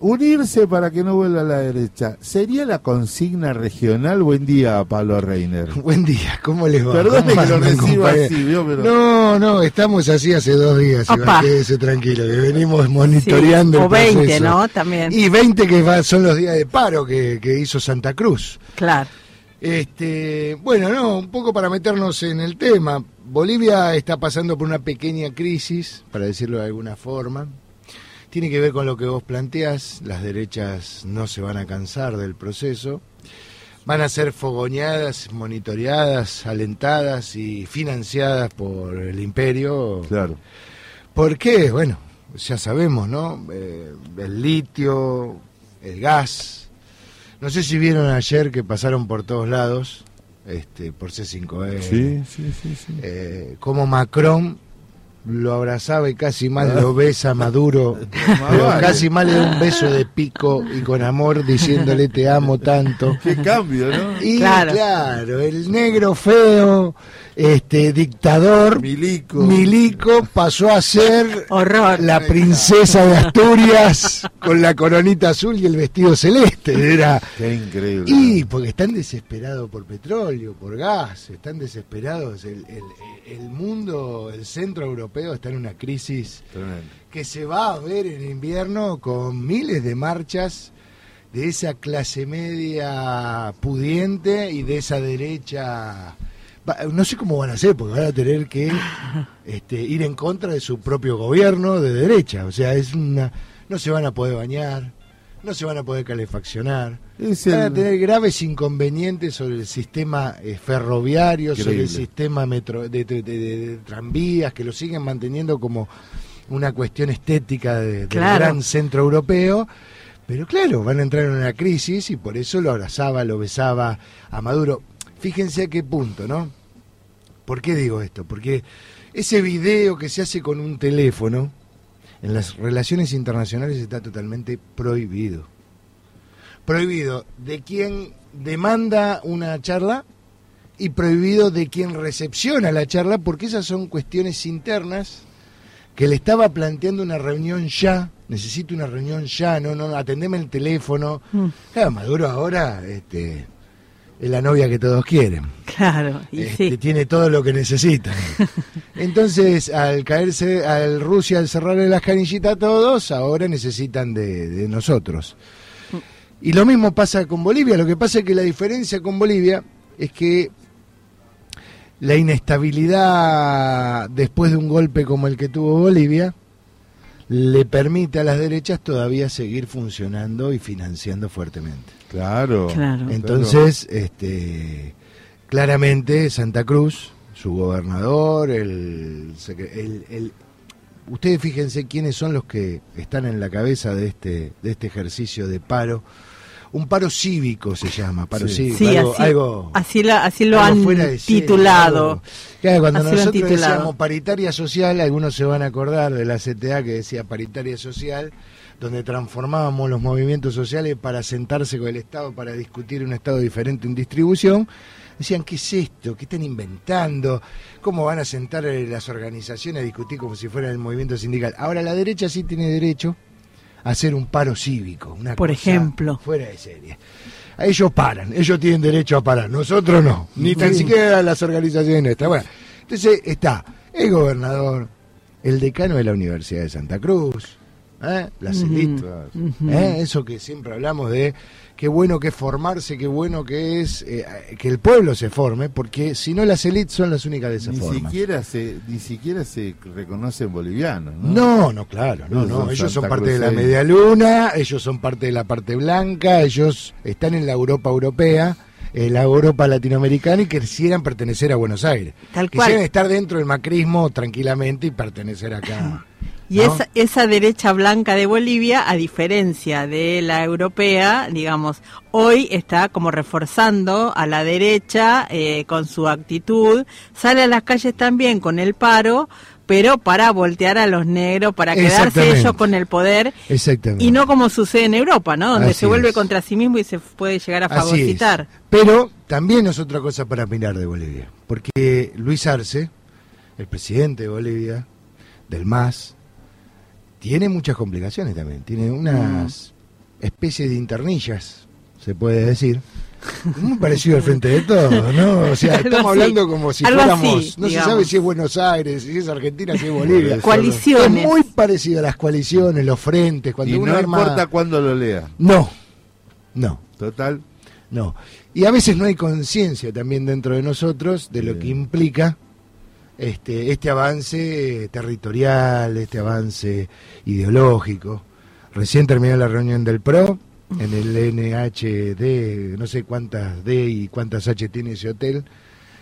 unirse para que no vuelva a la derecha. ¿Sería la consigna regional? Buen día, Pablo Reiner. <laughs> Buen día, ¿cómo les va? ¿Cómo que lo reciba así, ¿vio? Pero- No, no, estamos así hace dos días, Opa. igual quédese tranquilo, que venimos monitoreando Sí, el o 20, proceso. ¿no? También. Y 20 que va- son los días de paro que, que hizo Santa Cruz. Claro. Este, bueno, no, un poco para meternos en el tema. Bolivia está pasando por una pequeña crisis, para decirlo de alguna forma. Tiene que ver con lo que vos planteás, las derechas no se van a cansar del proceso. Van a ser fogoneadas, monitoreadas, alentadas y financiadas por el imperio. Claro. ¿Por qué? Bueno, ya sabemos, ¿no? Eh, el litio, el gas. No sé si vieron ayer que pasaron por todos lados, este, por C5E. Sí, sí, sí, sí. Eh, como Macron lo abrazaba y casi más lo besa a Maduro, pero casi más le da un beso de pico y con amor diciéndole te amo tanto. Qué cambio, ¿no? Y Claro. claro. el negro feo, este dictador Milico. Milico pasó a ser Horror. la princesa de Asturias con la coronita azul y el vestido celeste. Era Qué increíble. y porque están desesperados por petróleo, por gas, están desesperados. El, el- el mundo, el centro europeo está en una crisis Tremendo. que se va a ver en invierno con miles de marchas de esa clase media pudiente y de esa derecha. No sé cómo van a hacer, porque van a tener que <laughs> este, ir en contra de su propio gobierno de derecha. O sea, es una. No se van a poder bañar, no se van a poder calefaccionar. Van a tener graves inconvenientes sobre el sistema eh, ferroviario, sobre el sistema metro, de, de- de- de tranvías, que lo siguen manteniendo como una cuestión estética de- del Claro. gran centro europeo. Pero claro, van a entrar en una crisis y por eso lo abrazaba, lo besaba a Maduro. Fíjense a qué punto, ¿no? ¿Por qué digo esto? Porque ese video que se hace con un teléfono en las relaciones internacionales está totalmente prohibido. Prohibido. ¿De quién demanda una charla? y prohibido de quien recepciona la charla, porque esas son cuestiones internas que le estaba planteando una reunión ya, necesito una reunión ya, no, no, atendeme el teléfono. Mm. Claro, Maduro ahora este, es la novia que todos quieren. Claro, y Este, sí. Tiene todo lo que necesitan. <laughs> Entonces, al caerse, al Rusia, al cerrarle las canillitas a todos, ahora necesitan de, de nosotros. Y lo mismo pasa con Bolivia. Lo que pasa es que la diferencia con Bolivia es que la inestabilidad después de un golpe como el que tuvo Bolivia le permite a las derechas todavía seguir funcionando y financiando fuertemente. Claro. Claro. Entonces, este, claramente Santa Cruz, su gobernador, el, el- el- ustedes fíjense quiénes son los que están en la cabeza de este, de este ejercicio de paro. Un paro cívico se llama, paro Sí. cívico, Sí, algo, así, algo- así, la- así lo algo han serie, titulado. Claro, cuando Así nosotros titulado. decíamos paritaria social, algunos se van a acordar de la CTA que decía paritaria social, donde transformábamos los movimientos sociales para sentarse con el Estado para discutir un Estado diferente en distribución. Decían, ¿qué es esto? ¿Qué están inventando? ¿Cómo van a sentar eh, las organizaciones a discutir como si fuera el movimiento sindical? Ahora la derecha sí tiene derecho hacer un paro cívico, una Por cosa ejemplo. fuera de serie. Ellos paran, ellos tienen derecho a parar, nosotros no, ni tan siquiera las organizaciones nuestras. Bueno, entonces está el gobernador, el decano de la Universidad de Santa Cruz, ¿eh? las. ¿eh? eso que siempre hablamos de qué bueno que es formarse, qué bueno que es eh, que el pueblo se forme, porque si no las élites son las únicas que se Ni forman. siquiera se, ni siquiera se reconocen bolivianos, ¿no? No, no, claro, no, Ellos no. son Ellos son parte de la media luna, ellos son parte de la parte blanca, ellos están en la Europa europea, en la Europa latinoamericana y quisieran pertenecer a Buenos Aires. Tal cual. Quisieran estar dentro del macrismo tranquilamente y pertenecer acá. <clears throat> Y ¿no? esa, esa derecha blanca de Bolivia, a diferencia de la europea, digamos, hoy está como reforzando a la derecha eh, con su actitud, sale a las calles también con el paro, pero para voltear a los negros, para quedarse ellos con el poder, Exactamente. y no como sucede en Europa, ¿no? Donde Así se vuelve es. contra sí mismo y se puede llegar a fagocitar. Pero también es otra cosa para mirar de Bolivia, porque Luis Arce, el presidente de Bolivia, del MAS, tiene muchas complicaciones también, tiene unas especies de internillas, se puede decir. Muy parecido al frente de todos, ¿no? O sea, <laughs> Algo estamos así. hablando como si Algo fuéramos, así, no se sabe si es Buenos Aires, si es Argentina, si es Bolivia. Coaliciones. Es muy parecido a las coaliciones, los frentes, cuando y uno no arma- importa cuándo lo lea. No, no. Total. No. Y a veces no hay conciencia también dentro de nosotros de lo que implica este, este avance territorial, este avance ideológico. Recién terminó la reunión del PRO en el NHD, no sé cuántas D y cuántas H tiene ese hotel,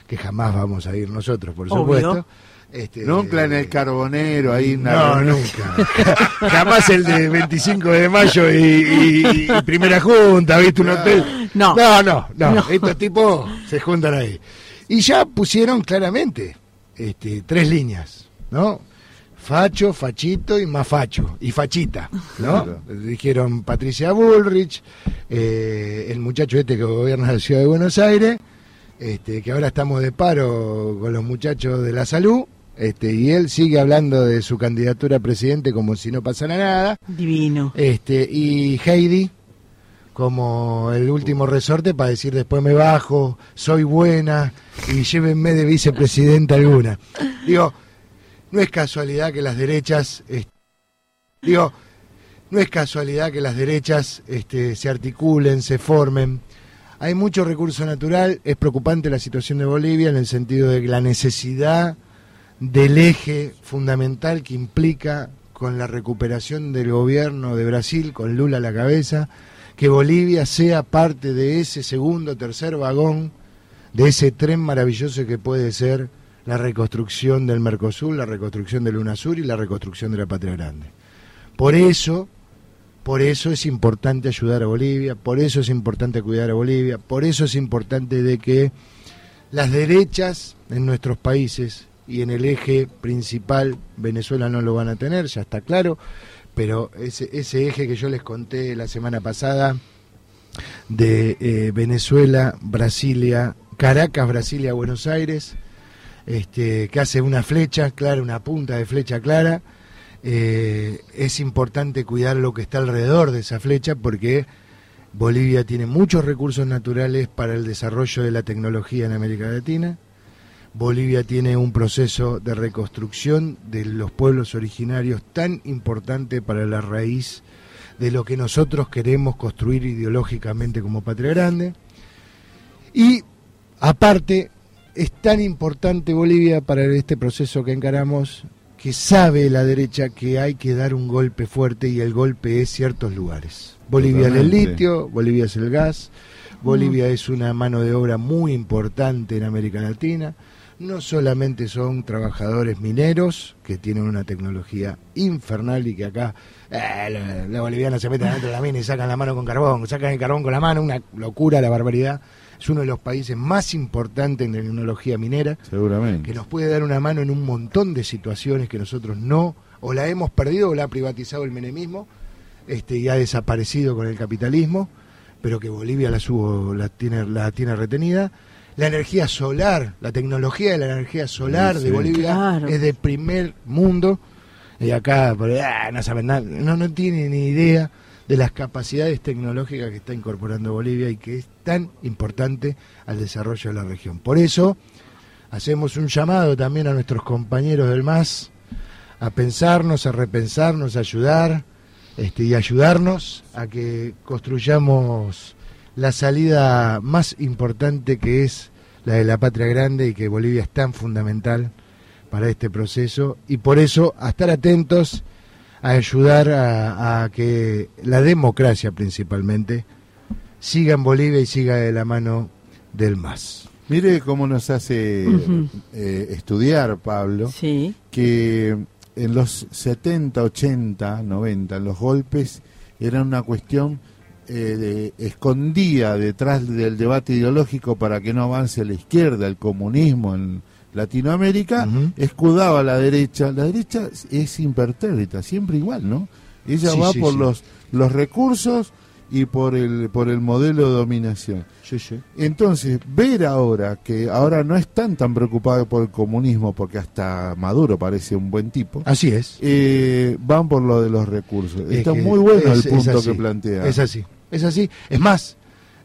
que jamás vamos a ir nosotros, por Obvio. supuesto. Este, Nunca en el Carbonero, ahí no, nunca. <laughs> Jamás el de 25 de mayo y, y- y primera junta, ¿viste? Un hotel. No. No, no, no. No. Estos tipos se juntan ahí. Y ya pusieron claramente este, tres líneas, ¿no? Facho, fachito y más facho. Y fachita, ¿no? <laughs> Claro. Dijeron Patricia Bullrich, eh, el muchacho este que gobierna la ciudad de Buenos Aires, este, que ahora estamos de paro con los muchachos de la salud, este, y él sigue hablando de su candidatura a presidente como si no pasara nada. Divino. Este, y Heidi como el último resorte para decir después me bajo, soy buena y llévenme de vicepresidenta alguna. Digo, no es casualidad que las derechas, digo, no es casualidad que las derechas este, se articulen, se formen. Hay mucho recurso natural, es preocupante la situación de Bolivia en el sentido de la necesidad del eje fundamental que implica con la recuperación del gobierno de Brasil, con Lula a la cabeza, que Bolivia sea parte de ese segundo, tercer vagón, de ese tren maravilloso que puede ser la reconstrucción del Mercosur, la reconstrucción del UNASUR y la reconstrucción de la Patria Grande. Por eso, por eso es importante ayudar a Bolivia, por eso es importante cuidar a Bolivia, por eso es importante de que las derechas en nuestros países y en el eje principal Venezuela no lo van a tener, ya está claro, pero ese, ese eje que yo les conté la semana pasada de eh, Venezuela, Brasilia, Caracas, Brasilia, Buenos Aires, este, que hace una flecha clara, una punta de flecha clara. Eh, es importante cuidar lo que está alrededor de esa flecha porque Bolivia tiene muchos recursos naturales para el desarrollo de la tecnología en América Latina. Bolivia tiene un proceso de reconstrucción de los pueblos originarios tan importante para la raíz de lo que nosotros queremos construir ideológicamente como patria grande. Y aparte, es tan importante Bolivia para este proceso que encaramos que sabe la derecha que hay que dar un golpe fuerte y el golpe es ciertos lugares. Bolivia es el litio, Bolivia es el gas, Bolivia es una mano de obra muy importante en América Latina. No solamente son trabajadores mineros que tienen una tecnología infernal y que acá eh, la, la boliviana se meten adentro de la mina y sacan la mano con carbón, sacan el carbón con la mano, una locura, la barbaridad. Es uno de los países más importantes en tecnología minera Seguramente. que nos puede dar una mano en un montón de situaciones que nosotros no, o la hemos perdido o la ha privatizado el menemismo este, y ha desaparecido con el capitalismo, pero que Bolivia la, subo, la, tiene, la tiene retenida. La energía solar, la tecnología de la energía solar Sí, de. Bolivia Claro. es de primer mundo. Y acá por- ah, no saben nada, no, no tienen ni idea de las capacidades tecnológicas que está incorporando Bolivia y que es tan importante al desarrollo de la región. Por eso, hacemos un llamado también a nuestros compañeros del MAS a pensarnos, a repensarnos, a ayudar este, y ayudarnos a que construyamos la salida más importante que es la de la patria grande y que Bolivia es tan fundamental para este proceso y por eso a estar atentos a ayudar a, a que la democracia principalmente siga en Bolivia y siga de la mano del MAS. Mire cómo nos hace eh, estudiar, Pablo, Sí. que en los 70, 80, 90, los golpes eran una cuestión eh, de- escondida detrás del debate ideológico para que no avance la izquierda, el comunismo en Latinoamérica, escudaba a la derecha. La derecha es impertérrita, siempre igual, ¿no? Ella Sí, va sí, por sí. los los recursos y por el por el modelo de dominación. Entonces, ver ahora que ahora no están tan preocupados por el comunismo, porque hasta Maduro parece un buen tipo, Así es. eh, van por lo de los recursos. Es Está muy bueno es- el punto que plantea. Es así, es así. Es más,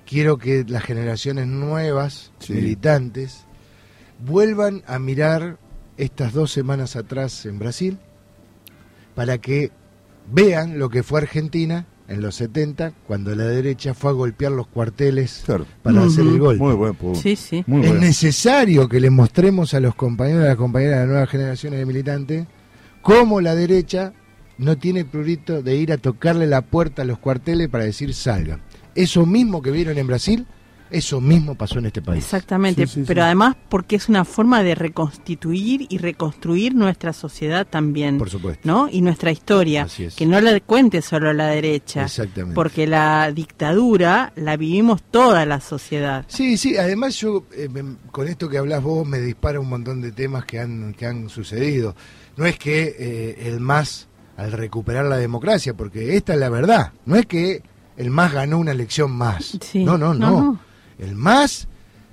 quiero que las generaciones nuevas, Sí. militantes, vuelvan a mirar estas dos semanas atrás en Brasil para que vean lo que fue Argentina en los 70, cuando la derecha fue a golpear los cuarteles Claro. para hacer el golpe. Muy buen punto. Sí, sí. Muy es bueno. necesario que le mostremos a los compañeros y a las compañeras de las nuevas generaciones de militantes cómo la derecha no tiene prurito de ir a tocarle la puerta a los cuarteles para decir salgan. Eso mismo que vieron en Brasil, eso mismo pasó en este país. Exactamente, Sí, sí, pero sí. además porque es una forma de reconstituir y reconstruir nuestra sociedad también, Por supuesto. ¿no? Y nuestra historia, Así es. que no la cuente solo la derecha, Exactamente. porque la dictadura la vivimos toda la sociedad. Sí, sí, además yo, eh, me- con esto que hablas vos, me dispara un montón de temas que han, que han sucedido. No es que eh, el MAS, al recuperar la democracia, porque esta es la verdad, no es que el MAS ganó una elección más. Sí. No, no, no. El MAS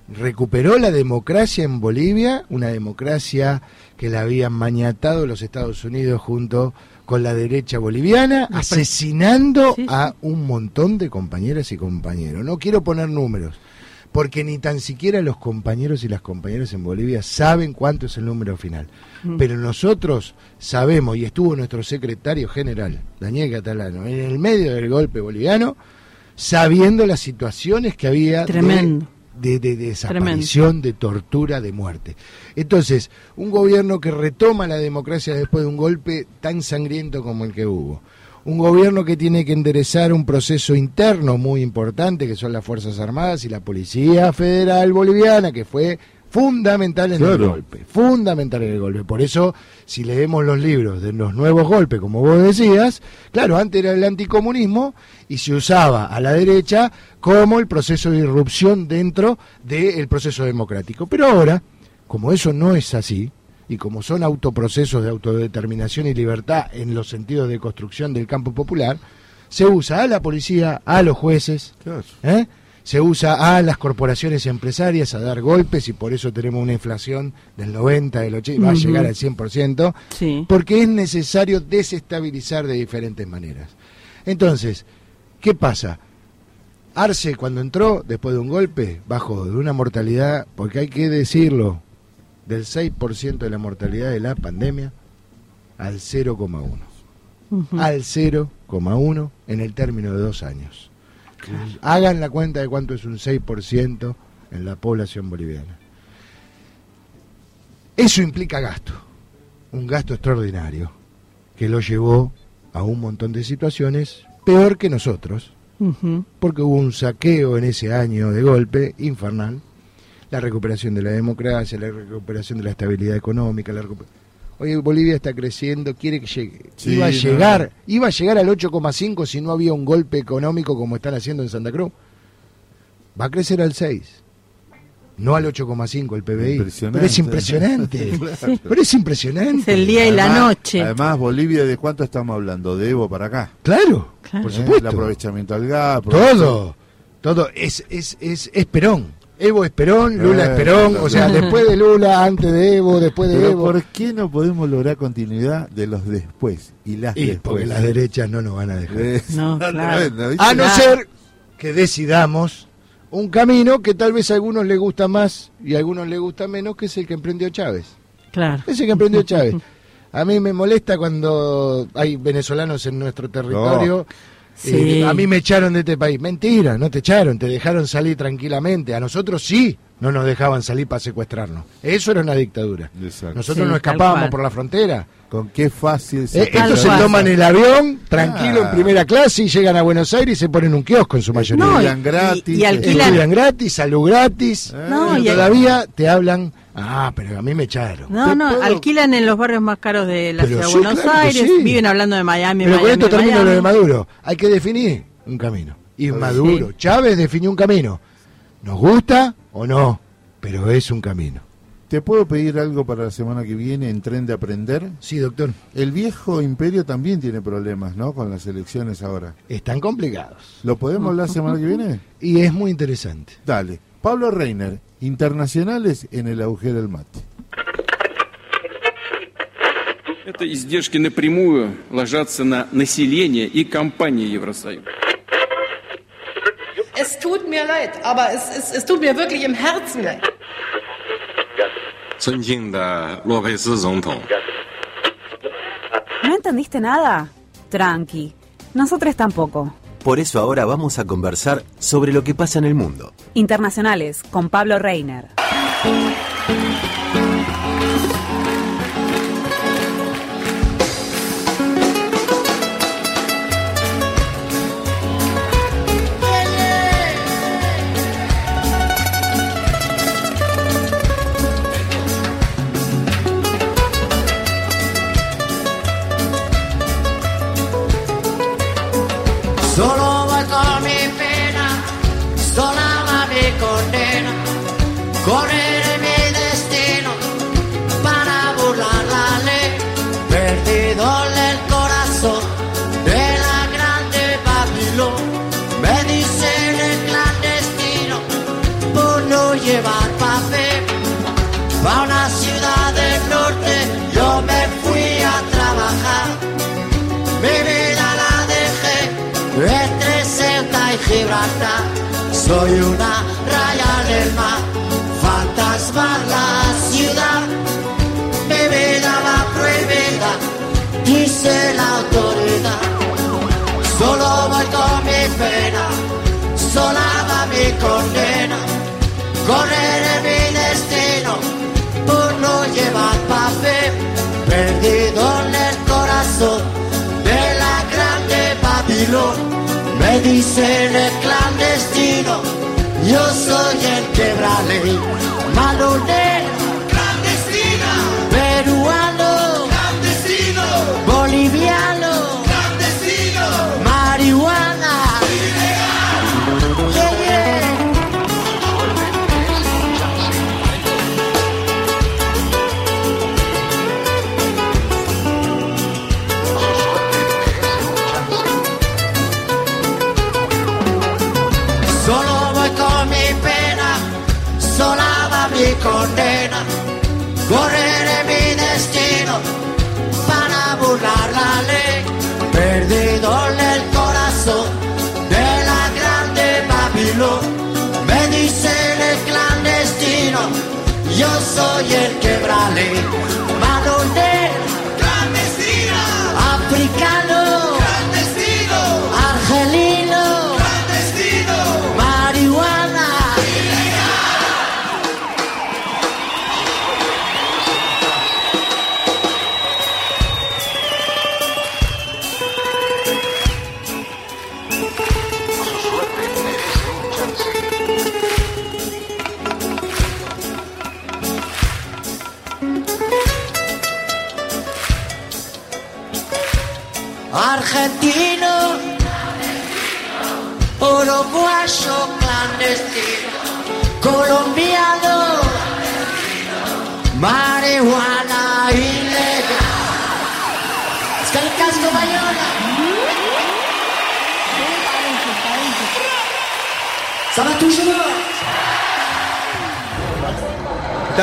recuperó la democracia en Bolivia, una democracia que la habían mañatado los Estados Unidos junto con la derecha boliviana, asesinando Sí, sí. a un montón de compañeras y compañeros. No quiero poner números, porque ni tan siquiera los compañeros y las compañeras en Bolivia saben cuánto es el número final. Mm. Pero nosotros sabemos, y estuvo nuestro secretario general, Daniel Catalano, en el medio del golpe boliviano, sabiendo las situaciones que había de- Tremendo. de, de- de desaparición, de tortura, de muerte. Entonces, un gobierno que retoma la democracia después de un golpe tan sangriento como el que hubo. Un gobierno que tiene que enderezar un proceso interno muy importante, que son las Fuerzas Armadas y la Policía Federal Boliviana, que fue fundamental en el golpe, fundamental en el golpe. Por eso, si leemos los libros de los nuevos golpes, como vos decías, claro, antes era el anticomunismo y se usaba a la derecha como el proceso de irrupción dentro del proceso democrático. Pero ahora, como eso no es así, y como son autoprocesos de autodeterminación y libertad en los sentidos de construcción del campo popular, se usa a la policía, a los jueces. ¿eh? se usa a las corporaciones empresarias a dar golpes y por eso tenemos una inflación del 90, del 80, va a llegar al 100%, Sí. porque es necesario desestabilizar de diferentes maneras. Entonces, ¿qué pasa? Arce cuando entró, después de un golpe, bajó de una mortalidad, porque hay que decirlo, del 6% de la mortalidad de la pandemia al 0,1. Ujú. Al 0,1 en el término de dos años. Hagan la cuenta de cuánto es un 6% en la población boliviana. Eso implica gasto, un gasto extraordinario, que lo llevó a un montón de situaciones peor que nosotros, porque hubo un saqueo en ese año de golpe infernal, la recuperación de la democracia, la recuperación de la estabilidad económica, la Hoy Bolivia está creciendo, quiere que llegue. Sí, iba a llegar, no. iba a llegar al 8,5 si no había un golpe económico como están haciendo en Santa Cruz. Va a crecer al 6. No al 8,5 el PBI. Pero es impresionante. <laughs> Claro. Pero es impresionante. Es el día y la Además- noche. Además, Bolivia, ¿de cuánto estamos hablando? De Evo para acá. Claro, Claro. por ¿Eh? supuesto. El aprovechamiento al gas. Todo, todo es, es, es, es Perón. Evo es Perón, Lula Eh, es Perón, claro. o sea, después de Lula, antes de Evo, después de Pero Evo. ¿por qué no podemos lograr continuidad de los después y las Y después? porque las derechas no nos van a dejar. Eh, No, claro. no, ¿viste? A no ser que decidamos un camino que tal vez a algunos les gusta más y a algunos les gusta menos, que es el que emprendió Chávez. Claro. Ese que emprendió <laughs> Chávez. A mí me molesta cuando hay venezolanos en nuestro territorio. Sí. Eh, a mí me echaron de este país. Mentira, no te echaron, te dejaron salir tranquilamente. A nosotros sí no nos dejaban salir para secuestrarnos. Eso era una dictadura. Exacto. Nosotros Sí, no escapábamos por la frontera. Con qué fácil Eh, se estos se toman el avión tranquilo Ah. en primera clase y llegan a Buenos Aires y se ponen un kiosco en su mayoría. No, y- Estudian gratis. y- y alquilan- Estudian gratis, salud gratis. Eh, No, y y- todavía te hablan, ah, pero a mí me echaron. No, ¿Te no, puedo- alquilan en los barrios más caros de la Pero ciudad de sí, Buenos claro Aires, sí. viven hablando de Miami, Pero con esto termino Miami. lo de Maduro. Hay que definir un camino. Y Maduro, Chávez definió un camino. ¿Nos gusta o no? Pero es un camino. ¿Te puedo pedir algo para la semana que viene en Tren de Aprender? Sí, doctor. El viejo imperio también tiene problemas, ¿no? Con las elecciones ahora. Están complicados. ¿Lo podemos hablar semana que viene? Y es muy interesante. Dale. Pablo Reiner, internacionales en el agujero del mate. Это издержки напрямую ложатся на население и компании Евросоюза. Es tut mir leid, aber es, es, es tut mir wirklich im Herzen leid. 尊敬的洛佩斯总统， ¿No entendiste nada? Tranqui. Nosotros tampoco. Por eso ahora vamos a conversar sobre lo que pasa en el mundo. Internacionales con Pablo Reiner. Condena. Correré mi destino para burlar la ley. Perdido el corazón de la grande Babilón. Me dicen el clandestino por no llevar papel. Pa' una ciudad del norte yo me fui a trabajar. Mi vida la dejé entre Ceuta y Gibraltar. Soy una raya del mar, fantasma la ciudad. Vida va prohibida, dice la autoridad. Solo voy con mi pena, sola va mi condena. Correré mi destino por no llevar papel, perdido en el corazón de la grande Babilón. Me dicen el clandestino, yo soy el quebrale, malonero, clandestina,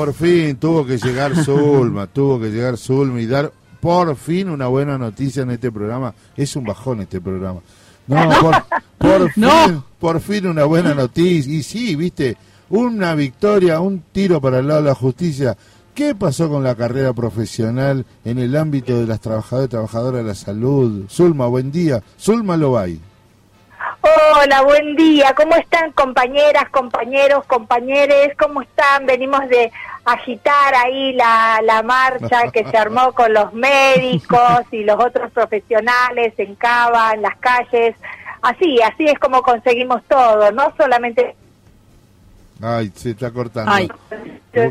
Por fin tuvo que llegar Zulma, <laughs> tuvo que llegar Zulma y dar por fin una buena noticia en este programa. Es un bajón este programa. No, por, por <laughs> fin, por fin una buena noticia. Y sí, viste, una victoria, un tiro para el lado de la justicia. ¿Qué pasó con la carrera profesional en el ámbito de las trabajadoras y trabajadoras de la salud? Zulma, buen día. Zulma Lobay. Hola, buen día. ¿Cómo están compañeras, compañeros, compañeres? ¿Cómo están? Venimos de agitar ahí la, la marcha <laughs> que se armó con los médicos y los otros profesionales en Cava, en las calles. Así, así es como conseguimos todo, no solamente... Ay, se está cortando. Ay.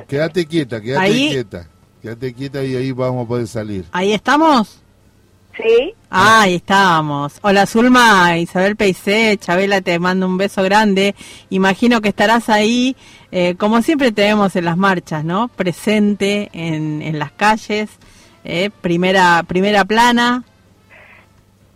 Quédate quieta, quédate Ahí. quieta. Quédate quieta y ahí vamos a poder salir. Ahí estamos. Sí. Ah, ahí estábamos. Hola Zulma, Isabel Peicé, Chabela te mando un beso grande. Imagino que estarás ahí, eh, como siempre te vemos en las marchas, ¿no? Presente en, en las calles, eh, primera, primera plana.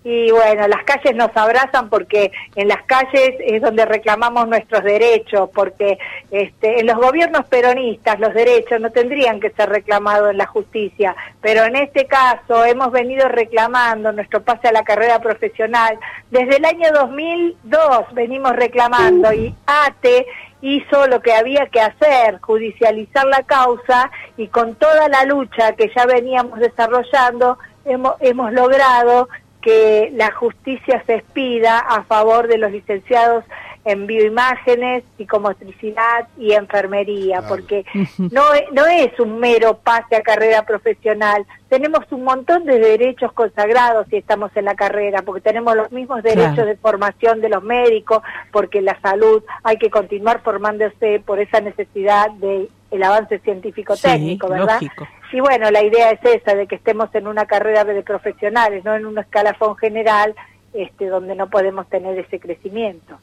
Y bueno, las calles nos abrazan porque en las calles es donde reclamamos nuestros derechos, porque este, en los gobiernos peronistas los derechos no tendrían que ser reclamados en la justicia, pero en este caso hemos venido reclamando nuestro pase a la carrera profesional. Desde el año 2002 venimos reclamando y ATE hizo lo que había que hacer, judicializar la causa y con toda la lucha que ya veníamos desarrollando hemos, hemos logrado que la justicia se expida a favor de los licenciados en bioimágenes, psicomotricidad y enfermería, porque no, no es un mero pase a carrera profesional, tenemos un montón de derechos consagrados si estamos en la carrera, porque tenemos los mismos derechos Claro. de formación de los médicos, porque la salud hay que continuar formándose por esa necesidad de el avance científico técnico, Sí, ¿verdad? lógico. Y bueno, la idea es esa, de que estemos en una carrera de profesionales, no en un escalafón general, este, donde no podemos tener ese crecimiento.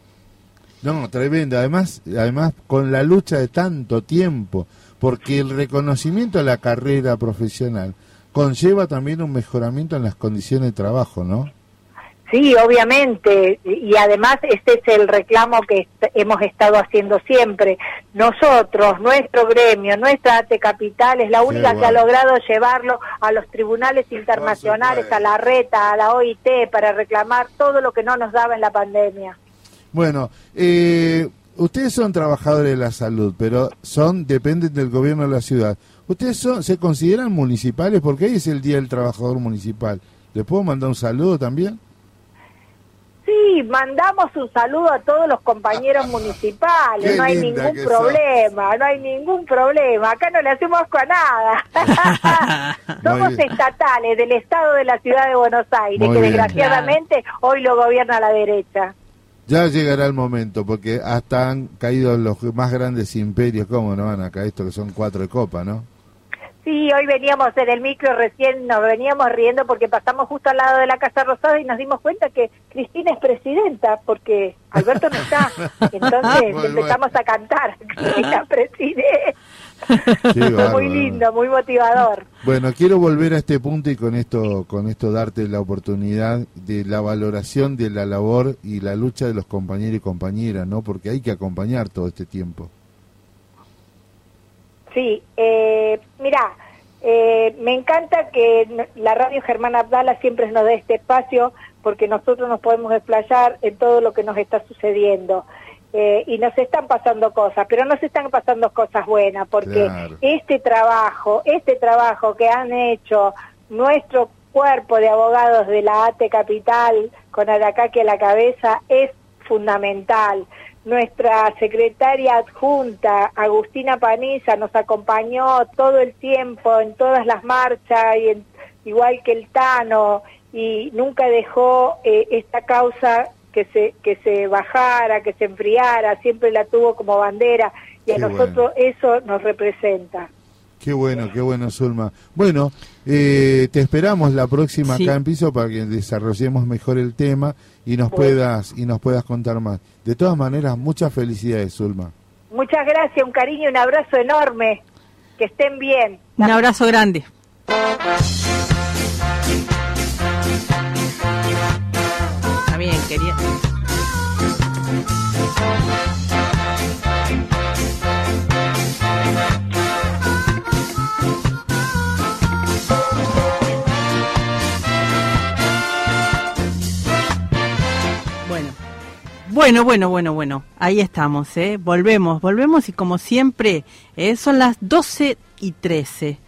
No, tremendo. Además, además con la lucha de tanto tiempo, porque el reconocimiento a la carrera profesional conlleva también un mejoramiento en las condiciones de trabajo, ¿no? Sí, obviamente, y además este es el reclamo que est- hemos estado haciendo siempre. Nosotros, nuestro gremio, nuestra ATE Capital es la única que ha logrado llevarlo a los tribunales internacionales, a la RETA, a la OIT, para reclamar todo lo que no nos daba en la pandemia. Bueno, eh, ustedes son trabajadores de la salud, pero son dependen del gobierno de la ciudad. ¿Ustedes son, se consideran municipales? Porque hoy es el Día del Trabajador Municipal. ¿Les puedo mandar un saludo también? Sí, mandamos un saludo a todos los compañeros municipales, Qué no hay ningún problema, no hay ningún problema, acá no le hacemos con nada. <laughs> Somos estatales del Estado de la Ciudad de Buenos Aires, Muy que bien. desgraciadamente hoy lo gobierna la derecha. Ya llegará el momento, porque hasta han caído los más grandes imperios, ¿cómo no van acá? Esto que son cuatro de copa, ¿no? Sí, hoy veníamos en el micro recién, nos veníamos riendo porque pasamos justo al lado de la Casa Rosada y nos dimos cuenta que Cristina es presidenta porque Alberto no está. <laughs> Entonces Muy empezamos a cantar, Cristina preside. Muy lindo, muy motivador. Bueno, quiero volver a este punto y con esto, con esto darte la oportunidad de la valoración de la labor y la lucha de los compañeros y compañeras, ¿no? Porque hay que acompañar todo este tiempo. Sí, eh, mira, eh, me encanta que la radio Germán Abdala siempre nos dé este espacio porque nosotros nos podemos desplayar en todo lo que nos está sucediendo. Eh, y nos están pasando cosas, pero nos están pasando cosas buenas porque Claro. este trabajo, este trabajo que han hecho nuestro cuerpo de abogados de la ATE Capital con Aracaki a la cabeza es fundamental. Nuestra secretaria adjunta, Agustina Paniza, nos acompañó todo el tiempo en todas las marchas, y en- igual que el Tano, y nunca dejó eh, esta causa que se, que se bajara, que se enfriara, siempre la tuvo como bandera, y a Qué nosotros eso nos representa. Qué bueno, qué bueno, Zulma. Bueno, eh, te esperamos la próxima Sí. acá en piso para que desarrollemos mejor el tema y nos Bueno. puedas y nos puedas contar más. De todas maneras, muchas felicidades, Zulma. Muchas gracias, un cariño y un abrazo enorme. Que estén bien. Un abrazo grande. Está bien, quería. Bueno, bueno, bueno, bueno. Ahí estamos, ¿eh? Volvemos, volvemos y como siempre, eh, son las 12 y 13.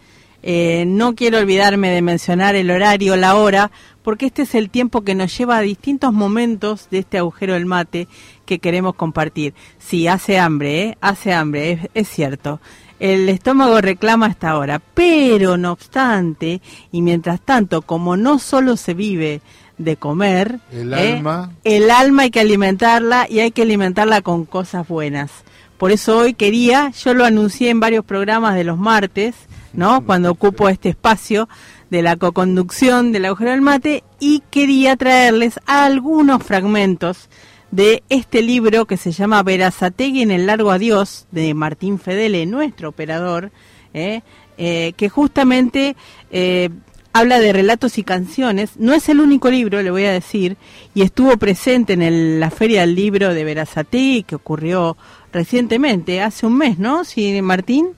Eh, no quiero olvidarme de mencionar el horario, la hora, porque este es el tiempo que nos lleva a distintos momentos de este agujero del mate que queremos compartir. Sí, hace hambre, ¿eh? Hace hambre, es, cierto. El estómago reclama hasta ahora, pero no obstante, y mientras tanto, como no solo se vive de comer, El ¿eh? alma. el alma hay que alimentarla y hay que alimentarla con cosas buenas. Por eso hoy quería, yo lo anuncié en varios programas de los martes, ¿no? Cuando ocupo este espacio de la coconducción del agujero del mate y quería traerles algunos fragmentos de este libro que se llama Verazategui en el largo adiós de Martín Fedele, nuestro operador, ¿eh? Eh, que justamente eh, habla de relatos y canciones. No es el único libro, le voy a decir, y estuvo presente en el- la Feria del Libro de Verazategui que ocurrió recientemente, hace un mes, ¿no? Sí, Martín.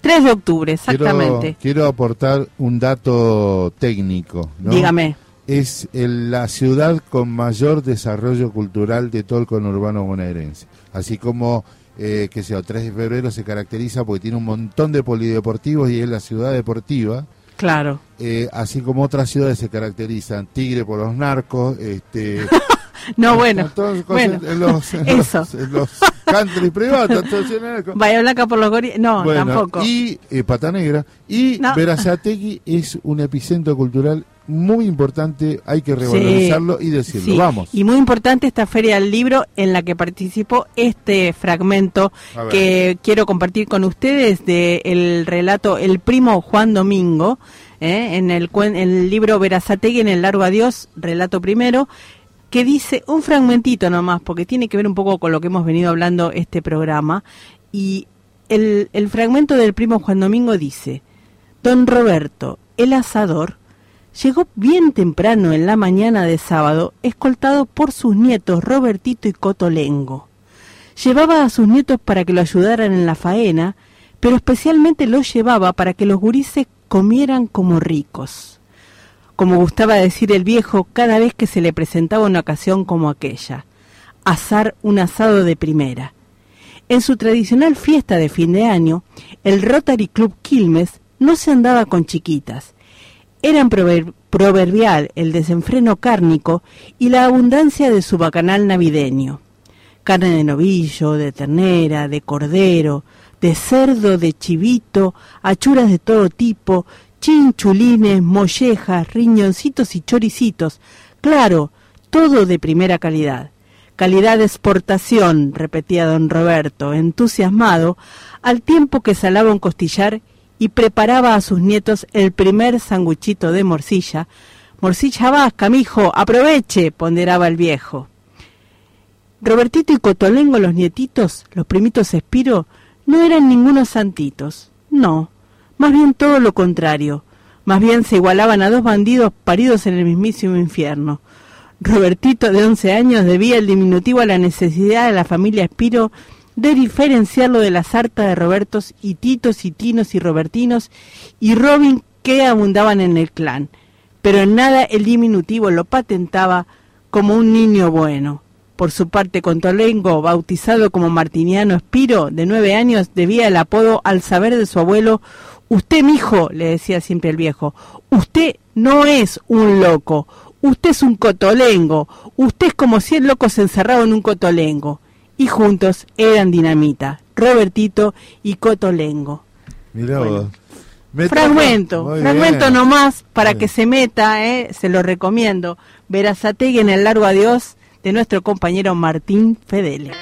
3 de octubre, exactamente. Quiero, quiero aportar un dato técnico. ¿no? Dígame. Es el- la ciudad con mayor desarrollo cultural de todo el conurbano bonaerense. Así como, eh, que sea, 3 de febrero se caracteriza porque tiene un montón de polideportivos y es la ciudad deportiva. Claro. Eh, así como otras ciudades se caracterizan, Tigre por los narcos, este... <laughs> No, bueno. Cosas bueno, en los, en eso. los, en los country privados. Bahía Blanca por los gorillas. No, Bueno, tampoco. Y eh, Pata Negra. Y No. Verazategui es un epicentro cultural muy importante, hay que revalorizarlo y decirlo. Sí, Vamos. Y muy importante esta feria del libro en la que participó este fragmento que quiero compartir con ustedes de el relato El primo Juan Domingo, ¿eh? en el, cuen- el libro Verazategui en el largo adiós, relato primero, que dice un fragmentito nomás, porque tiene que ver un poco con lo que hemos venido hablando este programa, y el, el fragmento del primo Juan Domingo dice, Don Roberto, el asador, llegó bien temprano en la mañana de sábado, escoltado por sus nietos Robertito y Cotolengo. Llevaba a sus nietos para que lo ayudaran en la faena, pero especialmente los llevaba para que los gurises comieran como ricos. Como gustaba decir el viejo cada vez que se le presentaba una ocasión como aquella, asar un asado de primera. En su tradicional fiesta de fin de año, el Rotary Club Quilmes no se andaba con chiquitas. Eran prover- proverbial el desenfreno cárnico y la abundancia de su bacanal navideño. Carne de novillo, de ternera, de cordero, de cerdo, de chivito, achuras de todo tipo, chinchulines, mollejas, riñoncitos y choricitos. Claro, todo de primera calidad. Calidad de exportación, repetía don Roberto, entusiasmado, al tiempo que salaba un costillar y preparaba a sus nietos el primer sanguchito de morcilla. Morcilla vasca, mijo, aproveche, ponderaba el viejo. Robertito y Cotolengo, los nietitos, los primitos Espiro, no eran ningunos santitos. No, más bien todo lo contrario. Más bien se igualaban a dos bandidos paridos en el mismísimo infierno. Robertito, de once años, debía el diminutivo a la necesidad de la familia Espiro de diferenciarlo de la sarta de Robertos y Titos y Tinos y Robertinos y Robin que abundaban en el clan. Pero en nada el diminutivo lo patentaba como un niño bueno. Por su parte, Contolengo, bautizado como Martiniano Espiro, de nueve años, debía el apodo al saber de su abuelo. Usted, mijo, le decía siempre el viejo, usted no es un loco, usted es un cotolengo, usted es como cien locos encerrados en un cotolengo. Y juntos eran dinamita, Robertito y Cotolengo. Mirá Bueno. vos. Me fragmento, fragmento bien. nomás para que se meta, eh, se lo recomiendo. Verazategui en el largo adiós de nuestro compañero Martín Fedele.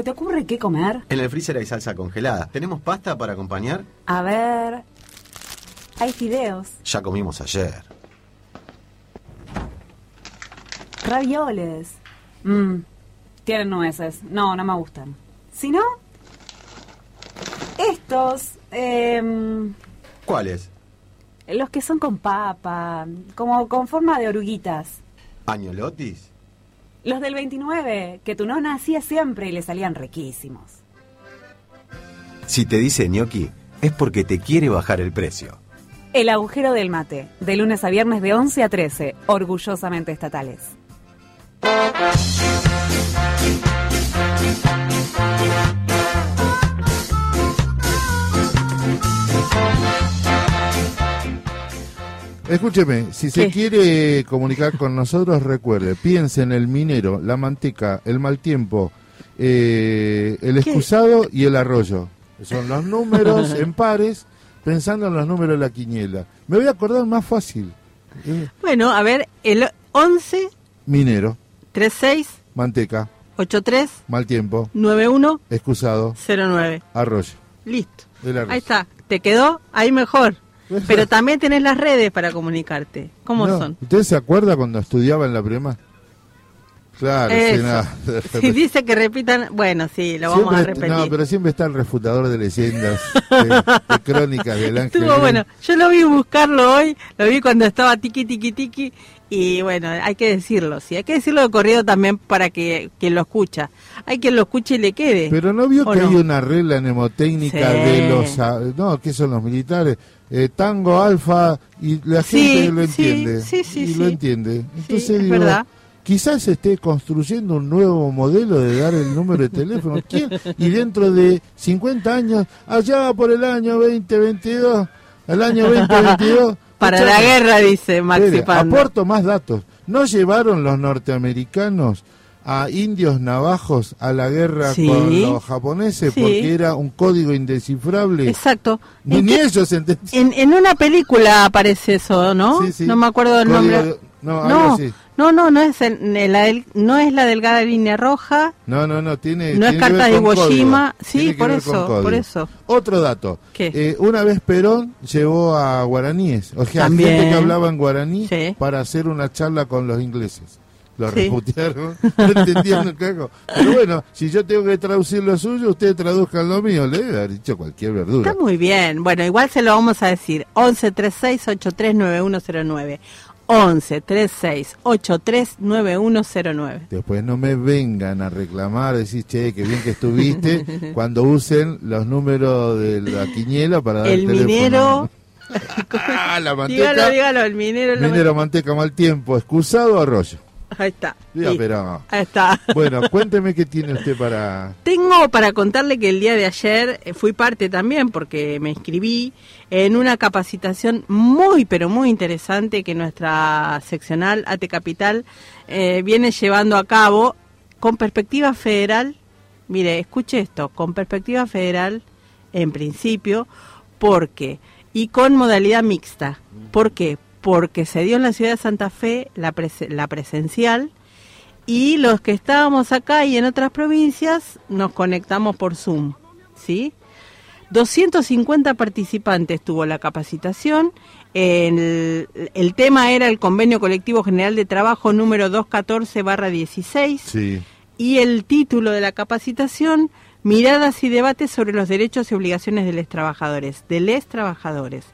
¿Se te ocurre qué comer? En el freezer hay salsa congelada. ¿Tenemos pasta para acompañar? A ver. Hay fideos, Ya comimos ayer. ravioles. Mmm, tienen nueces. No, no me gustan. Si no, estos, em, ¿Cuáles? los que son con papa, como con forma de oruguitas. ¿Añolotis? Los del 29, que tu nona hacía siempre y le salían riquísimos. Si te dice gnocchi, es porque te quiere bajar el precio. El agujero del mate, de lunes a viernes de 11 a 13, orgullosamente estatales. Escúcheme, si se ¿Qué? quiere comunicar con nosotros, recuerde, piense en el minero, la manteca, el mal tiempo, eh, el excusado y el arroyo. Son los números <laughs> en pares, pensando en los números de la quiniela. Me voy a acordar más fácil. Eh, Bueno, a ver, el 11 minero, 36 manteca, 83 mal tiempo, 91 excusado, 09. arroyo. Listo. Arroyo. Ahí está. ¿Te quedó? Ahí mejor. <laughs> Pero también tenés las redes para comunicarte. ¿Cómo No, son? ¿Usted se acuerda cuando estudiaba en la prima? Claro, sí, nada. <laughs> Si dice que repitan, bueno, sí, lo vamos a repetir. No, pero siempre está el refutador de leyendas, de, de <laughs> crónicas del ángel. Estuvo bueno. Yo lo vi buscarlo hoy, lo vi cuando estaba tiki tiki tiki y bueno, hay que decirlo, sí, hay que decirlo de corrido también para que quien lo escucha. Hay quien lo escuche y le quede. Pero no vio ¿O que no? hay una regla mnemotécnica Sí. de los... No, que son los militares. Eh, tango, alfa, y la Sí, gente lo entiende. sí, sí, y lo entiende. Entonces es digo, verdad. quizás se esté construyendo un nuevo modelo de dar el número de teléfono. <laughs> ¿Quién? Y dentro de 50 años, allá por el año 2022, el año 2022... <laughs> Para la guerra, dice Maxi Pando. aporto más datos. ¿No llevaron los norteamericanos a indios navajos a la guerra Sí. con los japoneses Sí. porque era un código indescifrable? Exacto. Ni, ¿En ni ellos entendían. En, en una película aparece eso, ¿no? Sí. No me acuerdo Código nombre. de- no, no, no, no, no es, el- la del- no es la delgada línea roja. No, no, no, tiene. No es tiene carta de Iwo. Jima. Sí, por eso, por eso. Otro dato. ¿Qué? Eh, una vez Perón llevó a guaraníes, o sea, También. gente que hablaba en guaraní para hacer una charla con los ingleses. Lo Sí. reputearon, <laughs> no entendían un cago. Pero bueno, si yo tengo que traducir lo suyo, ustedes traduzcan lo mío. Le haber dicho cualquier verdura. Está muy bien. Bueno, igual se lo vamos a decir. 11 36 83 9109. 11 36 83 9109. Después no me vengan a reclamar, decir, che, que bien que estuviste, <laughs> cuando usen los números de la quiniela para dar El teléfono. minero. <laughs> Ah, la manteca. dígalo, dígalo, el minero. Minero, manteca, mal tiempo, excusado, arroyo. Ahí está. Sí. pero... Ahí está. <laughs> Bueno, cuénteme qué tiene usted para... Tengo para contarle que el día de ayer eh, fui parte también, porque me inscribí en una capacitación muy, pero muy interesante que nuestra seccional AT Capital eh, viene llevando a cabo con perspectiva federal. Mire, escuche esto, con perspectiva federal en principio, porque, y con modalidad mixta. ¿Por qué? Porque se dio en la ciudad de Santa Fe la, prese- la presencial y los que estábamos acá y en otras provincias nos conectamos por Zoom, ¿sí? 250 participantes tuvo la capacitación. El, el tema era el Convenio Colectivo General de Trabajo número 214-16 Sí. y el título de la capacitación, Miradas y debates sobre los derechos y obligaciones de los trabajadores, de les trabajadores.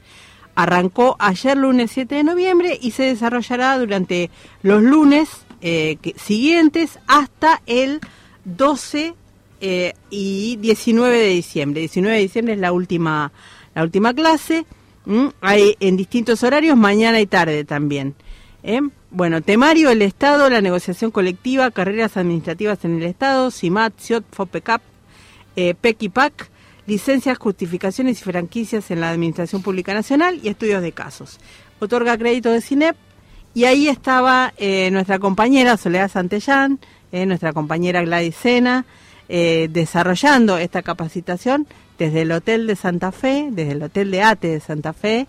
Arrancó ayer lunes 7 de noviembre y se desarrollará durante los lunes eh, siguientes hasta el 12 eh, y 19 de diciembre. 19 de diciembre es la última, la última clase. Hay en distintos horarios, mañana y tarde también. ¿eh? Bueno, temario, el Estado, la negociación colectiva, carreras administrativas en el Estado, CIMAT, CIOT, FOPECAP, eh, PEC y PAC, licencias, justificaciones y franquicias en la Administración Pública Nacional y estudios de casos. Otorga crédito de CINEP y ahí estaba eh, nuestra compañera Soledad Santellán, eh, nuestra compañera Gladys Sena, eh, desarrollando esta capacitación desde el Hotel de Santa Fe, desde el Hotel de ATE de Santa Fe.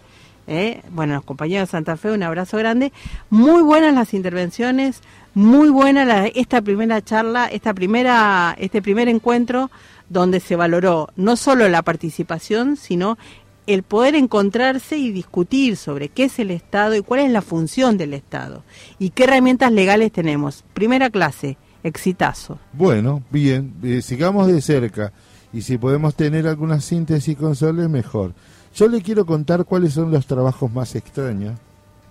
bueno, los compañeros de Santa Fe, un abrazo grande. Muy buenas las intervenciones, muy buena esta primera charla, esta primera, este primer encuentro donde se valoró no solo la participación, sino el poder encontrarse y discutir sobre qué es el Estado y cuál es la función del Estado y qué herramientas legales tenemos. Primera clase, exitazo. Bueno, bien, eh, sigamos de cerca y si podemos tener alguna síntesis con Sole, mejor. Yo le quiero contar cuáles son los trabajos más extraños,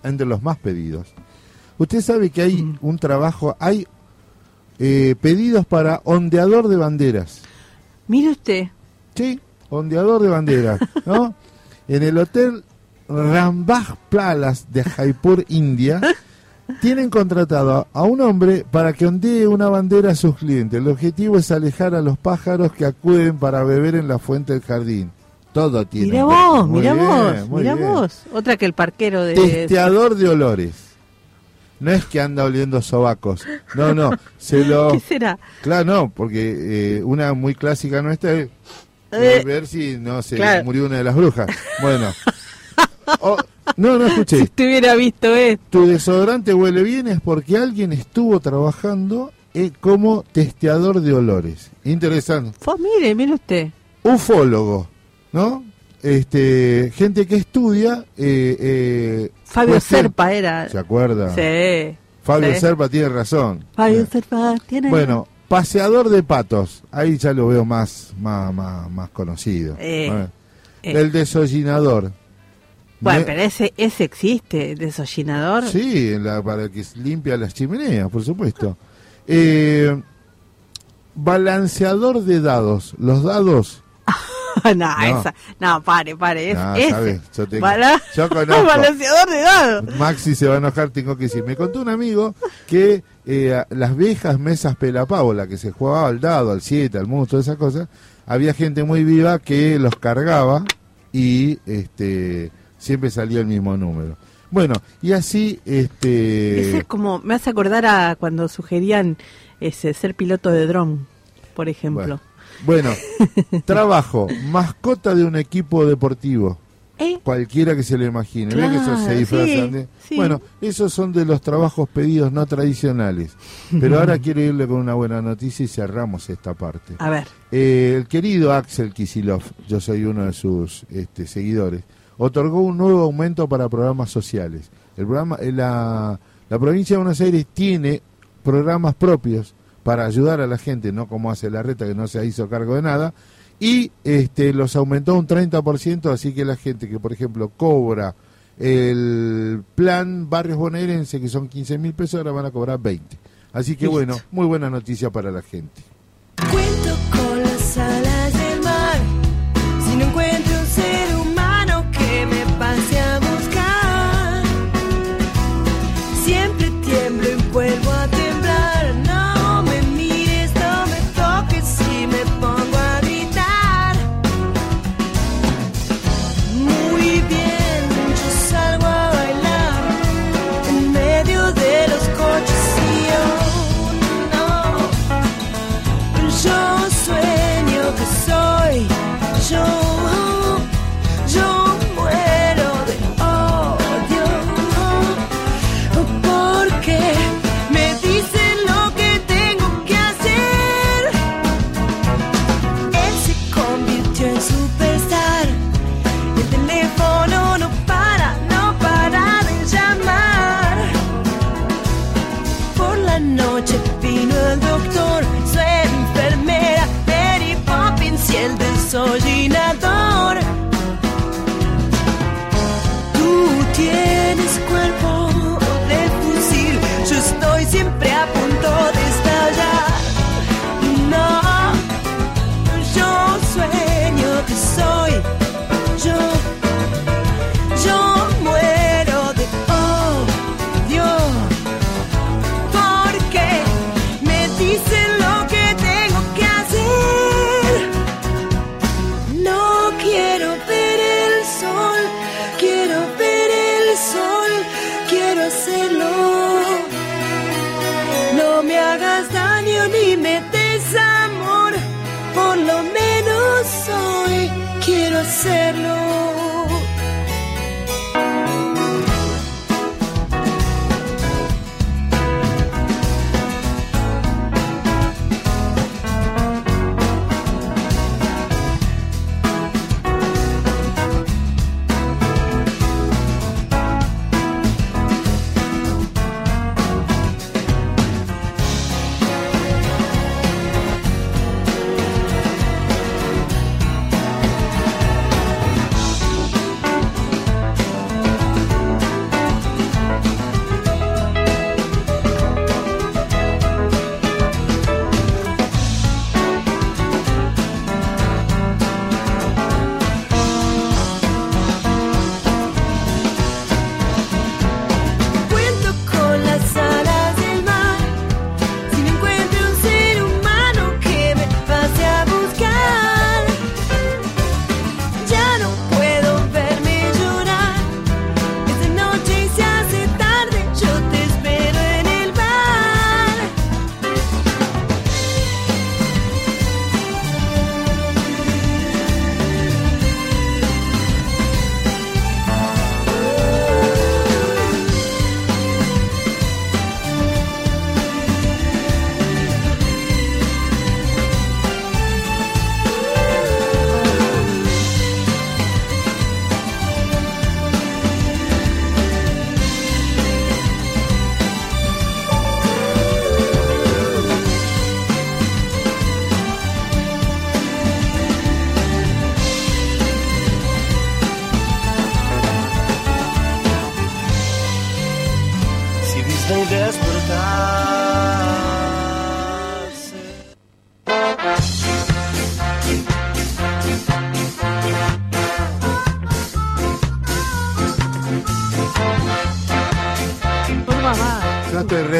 entre los más pedidos. Usted sabe que hay un trabajo, hay eh, pedidos para ondeador de banderas. Mire usted. Sí, ondeador de banderas, ¿no? <laughs> en el hotel Rambagh Palace de Jaipur, India, tienen contratado a un hombre para que ondee una bandera a sus clientes. El objetivo es alejar a los pájaros que acuden para beber en la fuente del jardín. Todo tiene. Mira vos, mira bien, vos, bien. vos. Otra que el parquero de... Testeador de olores. No es que anda oliendo sobacos. No, no. Se lo. <laughs> ¿Qué será? Claro, no, porque eh, una muy clásica nuestra es Eh, ver si no se claro. murió una de las brujas. Bueno. O- no, no escuché. Si usted hubiera visto esto. Tu desodorante huele bien es porque alguien estuvo trabajando eh, como testeador de olores. Interesante. Pues mire, mire usted. Ufólogo, ¿no? Este, gente que estudia. eh, eh, Fabio cuestión- Serpa era. ¿Se acuerda? Sí. Fabio sí. Serpa tiene razón. Fabio Serpa tiene... Bueno, paseador de patos. Ahí ya lo veo más, más, más, más conocido. Eh. El desollinador. Bueno, Me- pero ese, ese existe, desollinador. Sí, la- para que limpia las chimeneas, por supuesto. Balanceador de dados. Los dados. <laughs> no, No. esa. No, pare, pare. Es, ese. sabes, yo tengo- Bala- yo <laughs> conozco. Balanceador de dados. Maxi se va a enojar, tengo que decir. Me contó un amigo que eh, las viejas mesas pelapavo, la que se jugaba al dado, al 7, al mus, todas esas cosas, había gente muy viva que los cargaba y este siempre salía el mismo número. Bueno, y así este Ese es como, me hace acordar a cuando sugerían ese ser piloto de dron, por ejemplo. Bueno, <laughs> trabajo, mascota de un equipo deportivo. ¿Eh? Cualquiera que se lo imagine. ¿Ve que Claro, se disfrazan sí, de- sí. Bueno, esos son de los trabajos pedidos no tradicionales. Pero ahora <laughs> quiero irle con una buena noticia y cerramos esta parte. A ver. Eh, el querido Axel Kisilov, yo soy uno de sus este, seguidores, otorgó un nuevo aumento para programas sociales. El programa, eh, la, la provincia de Buenos Aires tiene programas propios para ayudar a la gente, no como hace la reta que no se hizo cargo de nada, y este, los aumentó un 30%, así que la gente que, por ejemplo, cobra el plan Barrios Bonaerense, que son 15 mil pesos, ahora van a cobrar 20. Así que Listo. bueno, muy buena noticia para la gente.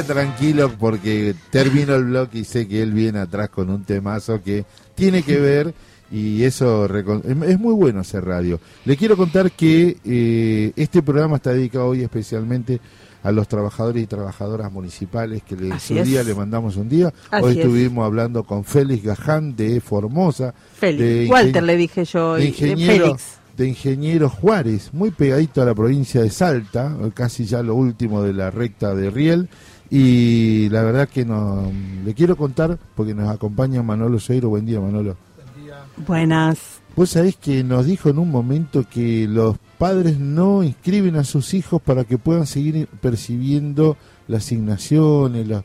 Tranquilo porque termino el bloque y sé que él viene atrás con un temazo que tiene que ver y eso es muy bueno hacer radio. Le quiero contar que eh, este programa está dedicado hoy especialmente a los trabajadores y trabajadoras municipales que le, su día le mandamos un día. Así hoy es. estuvimos hablando con Félix Gaján de Formosa. Félix. de Walter le dije yo. de ingeniero, Félix. de ingeniero Juárez, muy pegadito a la provincia de Salta, casi ya lo último de la recta de Riel. Y la verdad que no, le quiero contar, porque nos acompaña Manolo Seiro. Buen día, Manolo. Buenas. Vos sabés que nos dijo en un momento que los padres no inscriben a sus hijos para que puedan seguir percibiendo las asignaciones la-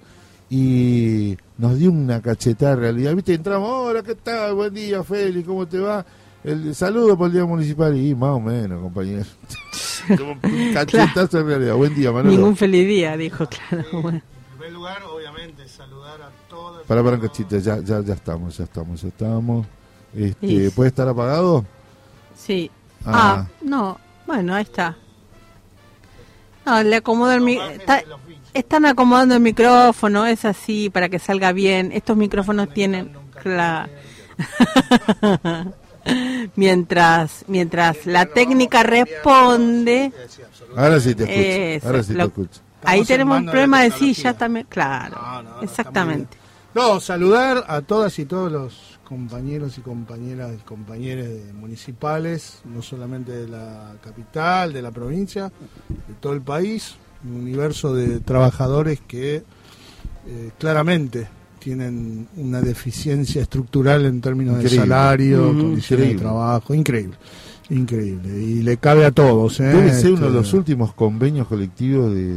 y nos dio una cachetada de realidad. ¿Viste? Entramos, hola, ¿qué tal? Buen día, Félix, ¿cómo te va? El saludo por el día municipal y más o menos, compañero. <laughs> Como un <laughs> cachetazo en realidad. Buen día, Manolo. Ningún feliz día, dijo, claro. bueno. En primer lugar, obviamente, saludar a todos. Para, para un cachito, ya, ya, ya estamos, ya estamos, ya estamos. Este, Sí. ¿Puede estar apagado? Sí. Ah. Ah. no. Bueno, ahí está. No, le acomodo el mi- está- Están acomodando el micrófono, es así, para que salga bien. Estos micrófonos tienen... cla- <laughs> <laughs> mientras mientras la técnica responde... Ahora sí te escucho. Eso, ahora sí lo- te escucho. Ahí tenemos un de problema de tecnología. silla también, claro, exactamente. No, saludar a todas y todos los compañeros y compañeras y compañeros de municipales, no solamente de la capital, de la provincia, de todo el país, un universo de trabajadores que eh, claramente tienen una deficiencia estructural en términos de salario, Mm, condiciones de trabajo, increíble. Increíble. Y le cabe a todos. ¿eh? Debe ser uno de Este, los últimos convenios colectivos de- de-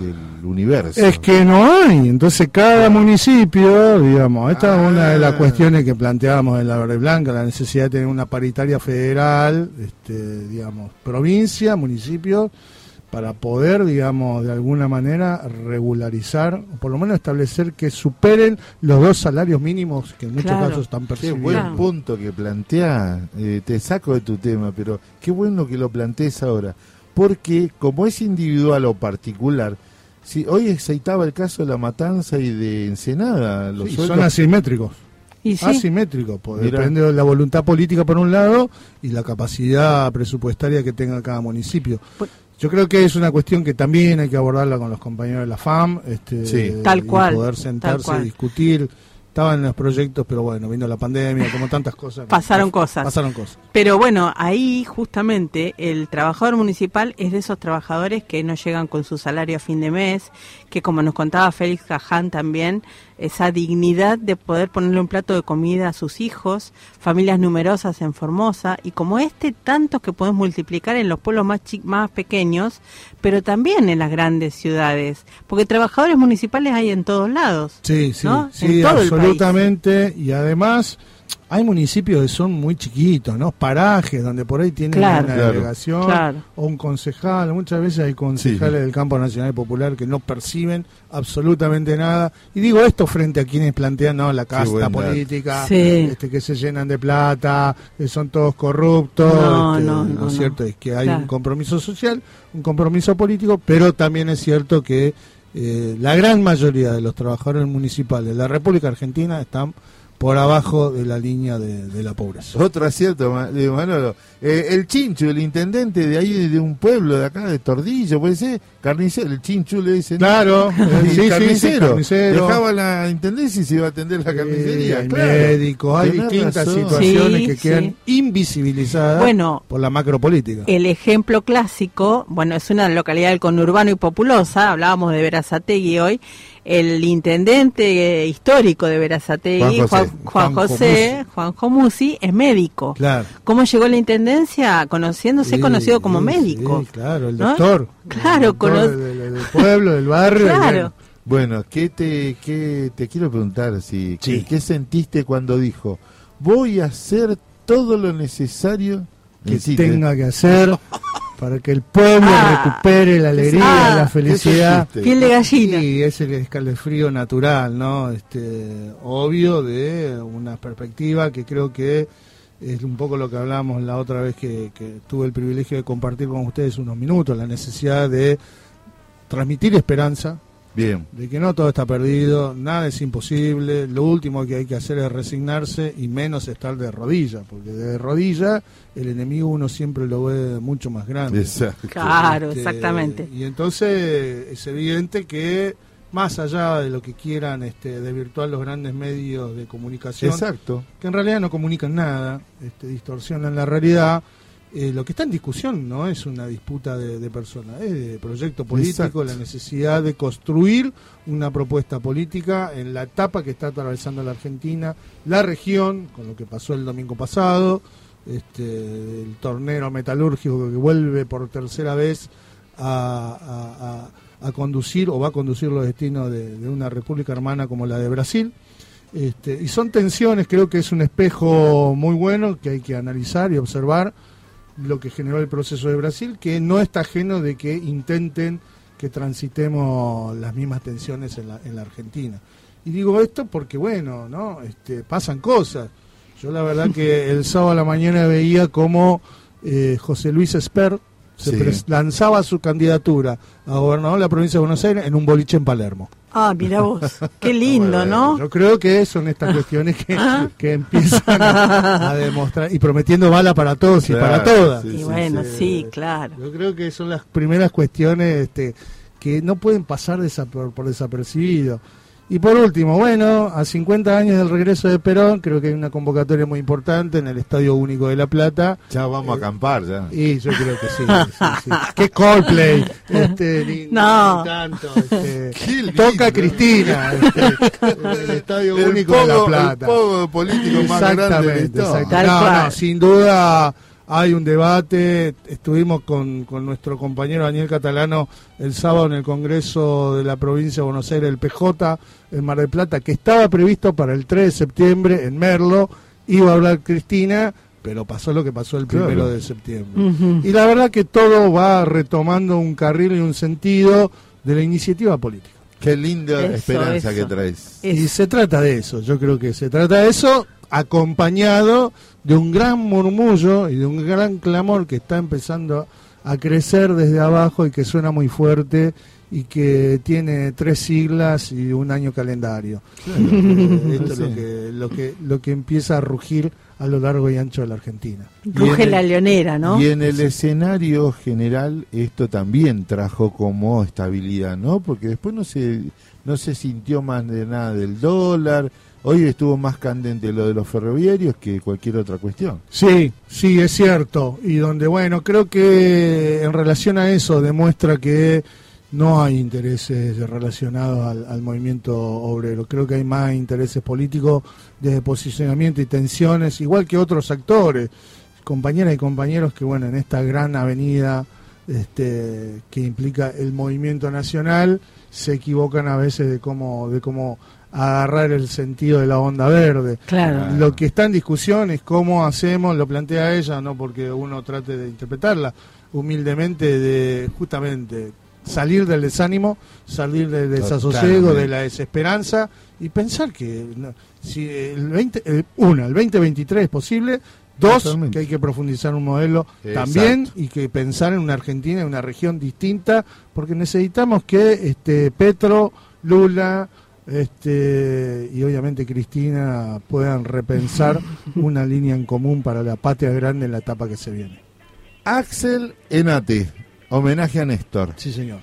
de- del universo. Es que no hay, entonces cada municipio, digamos, esta es una de las cuestiones que planteábamos en la Verde Blanca, la necesidad de tener una paritaria federal, este, digamos, provincia, municipio, para poder, digamos, de alguna manera regularizar, o por lo menos establecer que superen los dos salarios mínimos que en muchos Claro. casos están Qué percibidos. buen punto que plantea. Eh, te saco de tu tema, pero qué bueno que lo plantees ahora. Porque como es individual o particular, si hoy excitaba el caso de la matanza y de Ensenada, los Sí, sueldos- son asimétricos. Y sí. Pues, depende de la voluntad política por un lado y la capacidad presupuestaria que tenga cada municipio. Yo creo que es una cuestión que también hay que abordarla con los compañeros de la FAM, este, Sí. Tal y cual, poder sentarse, cual. discutir. Estaban en los proyectos, pero bueno, vino la pandemia, como tantas cosas. Pasaron cosas. Pasaron cosas. Pero bueno, ahí justamente el trabajador municipal es de esos trabajadores que no llegan con su salario a fin de mes, que como nos contaba Félix Caján también, esa dignidad de poder ponerle un plato de comida a sus hijos, familias numerosas en Formosa, y como este, tantos que podemos multiplicar en los pueblos más, chi- más pequeños, pero también en las grandes ciudades, porque trabajadores municipales hay en todos lados. Sí, sí, ¿no? sí, En todo el país. absolutamente. Y además hay municipios que son muy chiquitos, ¿no? Parajes donde por ahí tienen Claro. una Claro. delegación Claro. o un concejal. Muchas veces hay concejales del campo nacional y popular que no perciben absolutamente nada. Y digo esto frente a quienes plantean no la casta política, Sí. este, que se llenan de plata, que son todos corruptos. No, este, no, lo no, cierto no. es que hay Claro. un compromiso social, un compromiso político, pero también es cierto que eh, la gran mayoría de los trabajadores municipales de la República Argentina están por abajo de la línea de, de la pobreza. Otro acierto, Manolo. Eh, el Chinchu, el intendente de ahí, de un pueblo de acá, de Tordillo, puede ser, carnicero. El Chinchu le dicen. Claro, <laughs> eh, sí, sí, carnicero. Dejaba la intendencia y se iba a atender la carnicería. hay claro. médicos, hay Tenés distintas razón. situaciones Sí, que sí. quedan invisibilizadas Bueno. por la macropolítica. El ejemplo clásico, bueno, es una localidad del conurbano y populosa, hablábamos de Verazategui hoy, el intendente eh, histórico de Verazategui, Juan Juan, José. Juan Juan José, Juanjo Musi, es médico. Claro. ¿Cómo llegó a la intendencia? Conociéndose Sí, conocido como sí, médico. sí, claro, el ¿no? doctor. Claro, El doctor cono- del, pueblo, del barrio. Claro. bueno. ¿qué te, qué te quiero preguntar? Si, ¿qué, qué sentiste cuando dijo, voy a hacer todo lo necesario que Insiste. tenga que hacer <laughs> para que el pueblo recupere la alegría, Ah, la felicidad. ¿qué sentiste? Piel de gallina. Y es el escalofrío natural, ¿no? Este, obvio de una perspectiva que creo que es un poco lo que hablábamos la otra vez que, que tuve el privilegio de compartir con ustedes unos minutos, la necesidad de transmitir esperanza, Bien. de que no todo está perdido, nada es imposible, lo último que hay que hacer es resignarse y menos estar de rodillas, porque de rodilla el enemigo uno siempre lo ve mucho más grande. Exacto. Claro, exactamente. Y entonces es evidente que más allá de lo que quieran este, desvirtuar los grandes medios de comunicación, Exacto. que en realidad no comunican nada, este, distorsionan la realidad. Eh, lo que está en discusión no es una disputa de, de personas, es de proyecto político, Exacto. la necesidad de construir una propuesta política en la etapa que está atravesando la Argentina, la región, con lo que pasó el domingo pasado, este, el tornero metalúrgico que vuelve por tercera vez a, a- a- a conducir o va a conducir los destinos de, de una república hermana como la de Brasil. Este, y son tensiones, creo que es un espejo muy bueno que hay que analizar y observar lo que generó el proceso de Brasil, que no está ajeno de que intenten que transitemos las mismas tensiones en la, en la Argentina. Y digo esto porque, bueno, ¿no? Este, pasan cosas. Yo la verdad que <laughs> el sábado a la mañana veía como eh, José Luis Esper se Sí. lanzaba su candidatura a gobernador de la provincia de Buenos Aires en un boliche en Palermo. Ah, mira vos, <laughs> qué lindo, ¿no? Yo creo que son estas cuestiones que, que empiezan a, a <laughs> demostrar y prometiendo bala para todos y para todas. sí, Y sí, bueno, sí. sí, claro. Yo creo que son las primeras cuestiones este, que no pueden pasar desa- por, por desapercibido. Y por último, bueno, a 50 años del regreso de Perón, creo que hay una convocatoria muy importante en el Estadio Único de La Plata. Ya vamos a acampar, ya. Y yo creo que sí. sí, sí. ¿Qué Coldplay? Este, <laughs> ni- No. ni tanto, este, <laughs> lindo. toca Cristina este, en el Estadio El Único de La Plata. el pogo político más grande de la No, no, sin duda hay un debate. Estuvimos con, con nuestro compañero Daniel Catalano el sábado en el Congreso de la provincia de Buenos Aires, el PJ, en Mar del Plata, que estaba previsto para el 3 de septiembre en Merlo. Iba a hablar Cristina, pero pasó lo que pasó el Claro. primero de septiembre. Y la verdad que todo va retomando un carril y un sentido de la iniciativa política. Qué linda Eso, esperanza eso. que traes. Y se trata de eso, yo creo que se trata de eso, acompañado de un gran murmullo y de un gran clamor que está empezando a crecer desde abajo y que suena muy fuerte y que tiene tres siglas y un año calendario. Eh, esto <laughs> es lo que, lo, que, lo que empieza a rugir a lo largo y ancho de la Argentina. Ruge la leonera, ¿no? Y en el escenario general esto también trajo como estabilidad, ¿no? Porque después no se, no se sintió más de nada del dólar. Hoy estuvo más candente lo de los ferroviarios que cualquier otra cuestión. Sí, sí, es cierto. Y donde, bueno, creo que en relación a eso demuestra que no hay intereses relacionados al, movimiento obrero. Creo que hay más intereses políticos de posicionamiento y tensiones, igual que otros actores, compañeras y compañeros que, bueno, en esta gran avenida este, que implica el movimiento nacional, se equivocan a veces de cómo, de cómo agarrar el sentido de la onda verde. Claro. Lo que está en discusión es cómo hacemos, lo plantea ella, no porque uno trate de interpretarla humildemente, de justamente salir del desánimo, salir del desasosiego, Totalmente. de la desesperanza y pensar que no, si el 20, el- una, el 2023 es posible, dos, Totalmente. que hay que profundizar un modelo Exacto. también y que pensar en una Argentina, en una región distinta, porque necesitamos que este Petro, Lula, este y obviamente Cristina puedan repensar <laughs> una línea en común para la patria grande en la etapa que se viene. Axel Enate, homenaje a Néstor. Sí, señor.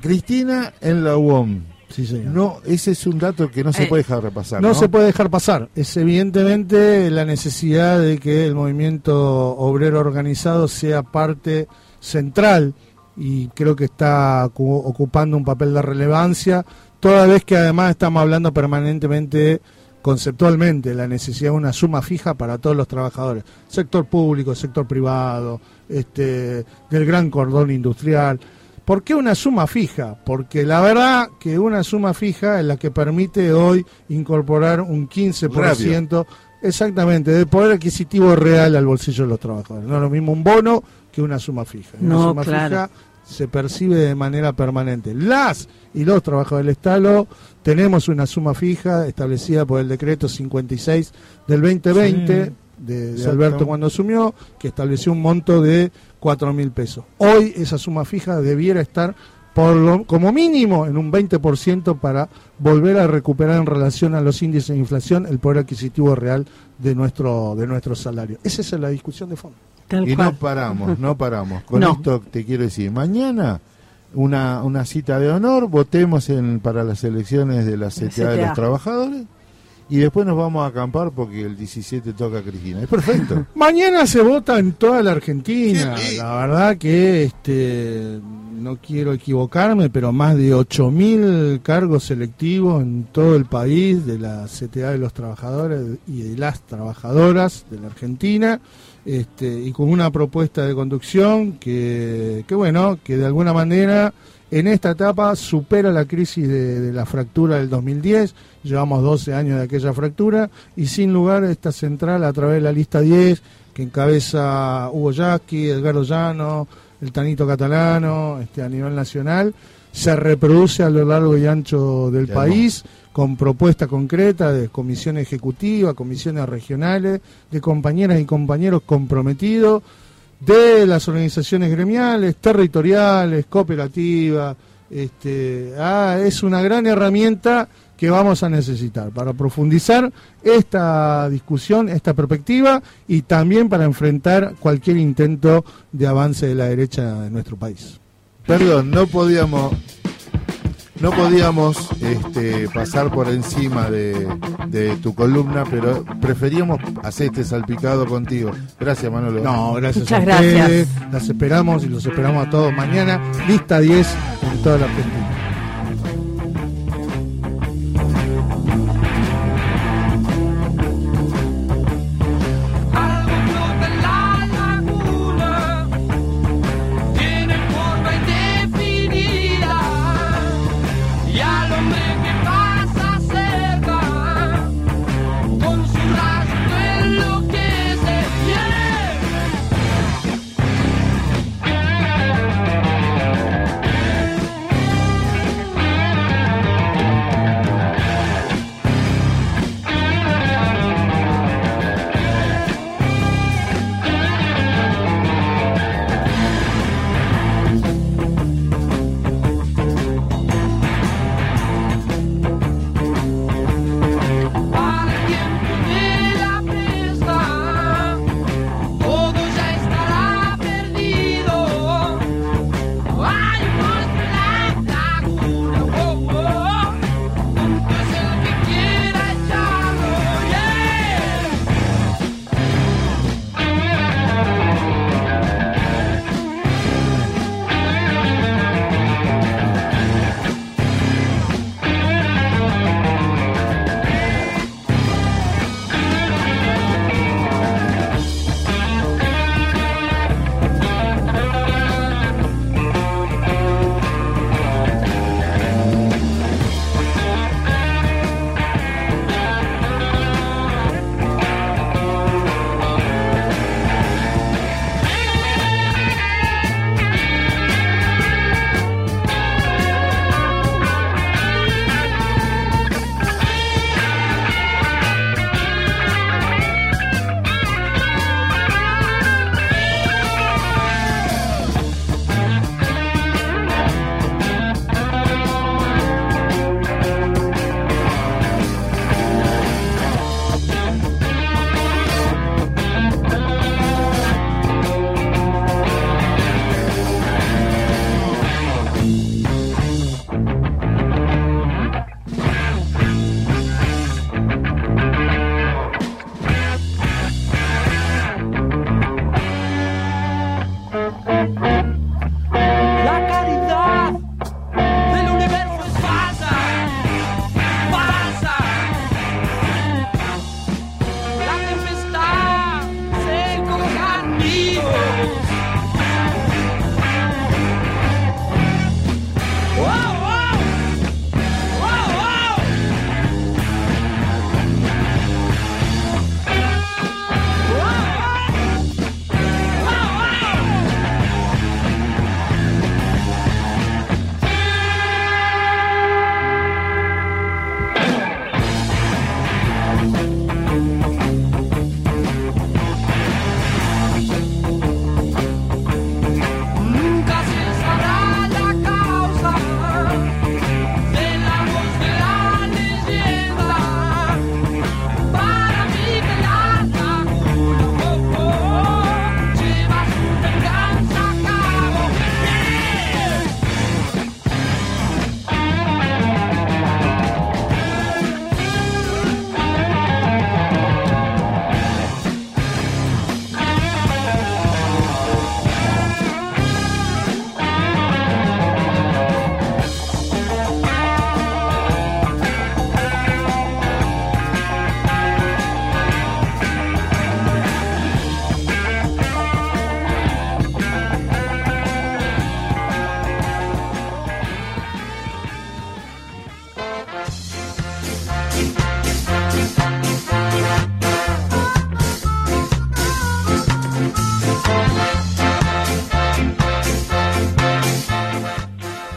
Cristina en la UOM. Sí, señor. No, ese es un dato que no se Eh, puede dejar repasar. No, No, se puede dejar pasar. Es evidentemente la necesidad de que el movimiento obrero organizado sea parte central y creo que está cu- ocupando un papel de relevancia, toda vez que además estamos hablando permanentemente conceptualmente de la necesidad de una suma fija para todos los trabajadores, sector público, sector privado, este, del gran cordón industrial. ¿Por qué una suma fija? Porque la verdad que una suma fija es la que permite hoy incorporar un 15% exactamente del poder adquisitivo real al bolsillo de los trabajadores. No es lo mismo un bono que una suma fija. Una No, suma claro. fija se percibe de manera permanente. Las y los trabajadores del Estado tenemos una suma fija establecida por el decreto 56 del 2020 Sí, de. Alberto cuando asumió, que estableció un monto de 4 mil pesos. Hoy esa suma fija debiera estar por lo- como mínimo en un 20% para volver a recuperar en relación a los índices de inflación el poder adquisitivo real de nuestro de nuestro salario. Esa es la discusión de fondo. Y no paramos, no <laughs> paramos. Con No. esto te quiero decir, mañana una, una cita de honor, votemos en, para las elecciones de la CTA, de CTA. los trabajadores y después nos vamos a acampar porque el 17 toca Cristina. Es perfecto. <laughs> Mañana se vota en toda la Argentina. La verdad que este no quiero equivocarme, pero más de 8.000 cargos selectivos en todo el país de la CTA de los trabajadores y de las trabajadoras de la Argentina. Este, y con una propuesta de conducción que, bueno, que de alguna manera en esta etapa supera la crisis de, de la fractura del 2010, llevamos 12 años de aquella fractura y sin lugar esta central a través de la lista 10 que encabeza Hugo Yasky, Edgardo Llano, el Tanito Catalano, este, a nivel nacional, se reproduce a lo largo y ancho del Qué país con propuesta concreta de comisión ejecutiva, comisiones regionales, de compañeras y compañeros comprometidos, de las organizaciones gremiales, territoriales, cooperativas. Este, ah, es una gran herramienta que vamos a necesitar para profundizar esta discusión, esta perspectiva y también para enfrentar cualquier intento de avance de la derecha en nuestro país. Perdón, no podíamos no podíamos este, pasar por encima de, de tu columna, pero preferíamos hacer este salpicado contigo. Gracias, Manolo. No, gracias Muchas a gracias. ustedes. Las esperamos y los esperamos a todos mañana. Lista 10 en toda la Argentina.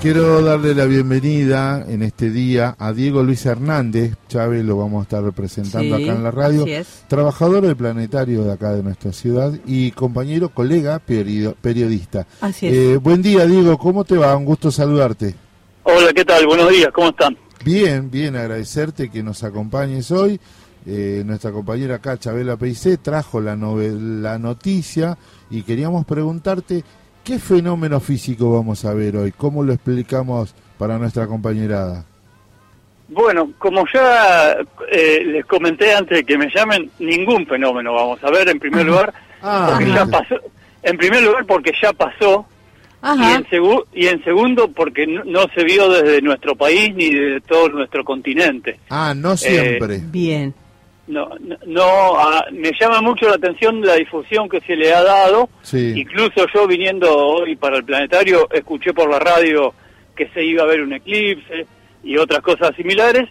Quiero darle la bienvenida en este día a Diego Luis Hernández, Chávez lo vamos a estar representando Sí, acá en la radio, así es. trabajador del planetario de acá de nuestra ciudad y compañero, colega, period- periodista. Así es. Eh, buen día Diego, ¿cómo te va? Un gusto saludarte. Hola, ¿qué tal? Buenos días, ¿cómo están? Bien, bien, agradecerte que nos acompañes hoy. Eh, nuestra compañera acá, Chabela Peicé, trajo la, nove- la noticia y queríamos preguntarte qué fenómeno físico vamos a ver hoy, cómo lo explicamos para nuestra compañerada. Bueno, como ya eh, les comenté antes de que me llamen, ningún fenómeno vamos a ver en primer lugar, Ah, porque ya pasó, en primer lugar porque ya pasó, y en, segu- y en segundo porque no, no se vio desde nuestro país ni de todo nuestro continente. Ah, no siempre. Bien. No, no, no, ah, me llama mucho la atención la difusión que se le ha dado. Sí. Incluso yo viniendo hoy para el planetario escuché por la radio que se iba a ver un eclipse. y otras cosas similares.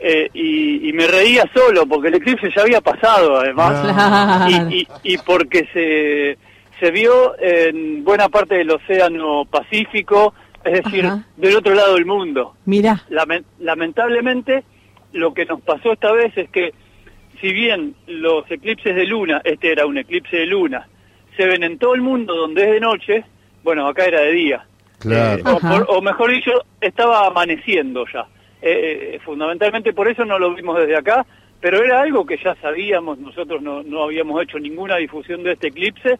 eh, y, y me reía solo porque el eclipse ya había pasado además Claro. y, y, y porque se, se vio en buena parte del océano Pacífico, es decir, Ajá. del otro lado del mundo. Mira, Lamen- lamentablemente, lo que nos pasó esta vez es que, si bien los eclipses de luna, este era un eclipse de luna, se ven en todo el mundo donde es de noche, bueno, acá era de día. Claro. Eh, o, por- o mejor dicho, estaba amaneciendo ya. Eh, eh, fundamentalmente por eso no lo vimos desde acá, pero era algo que ya sabíamos, nosotros no, no habíamos hecho ninguna difusión de este eclipse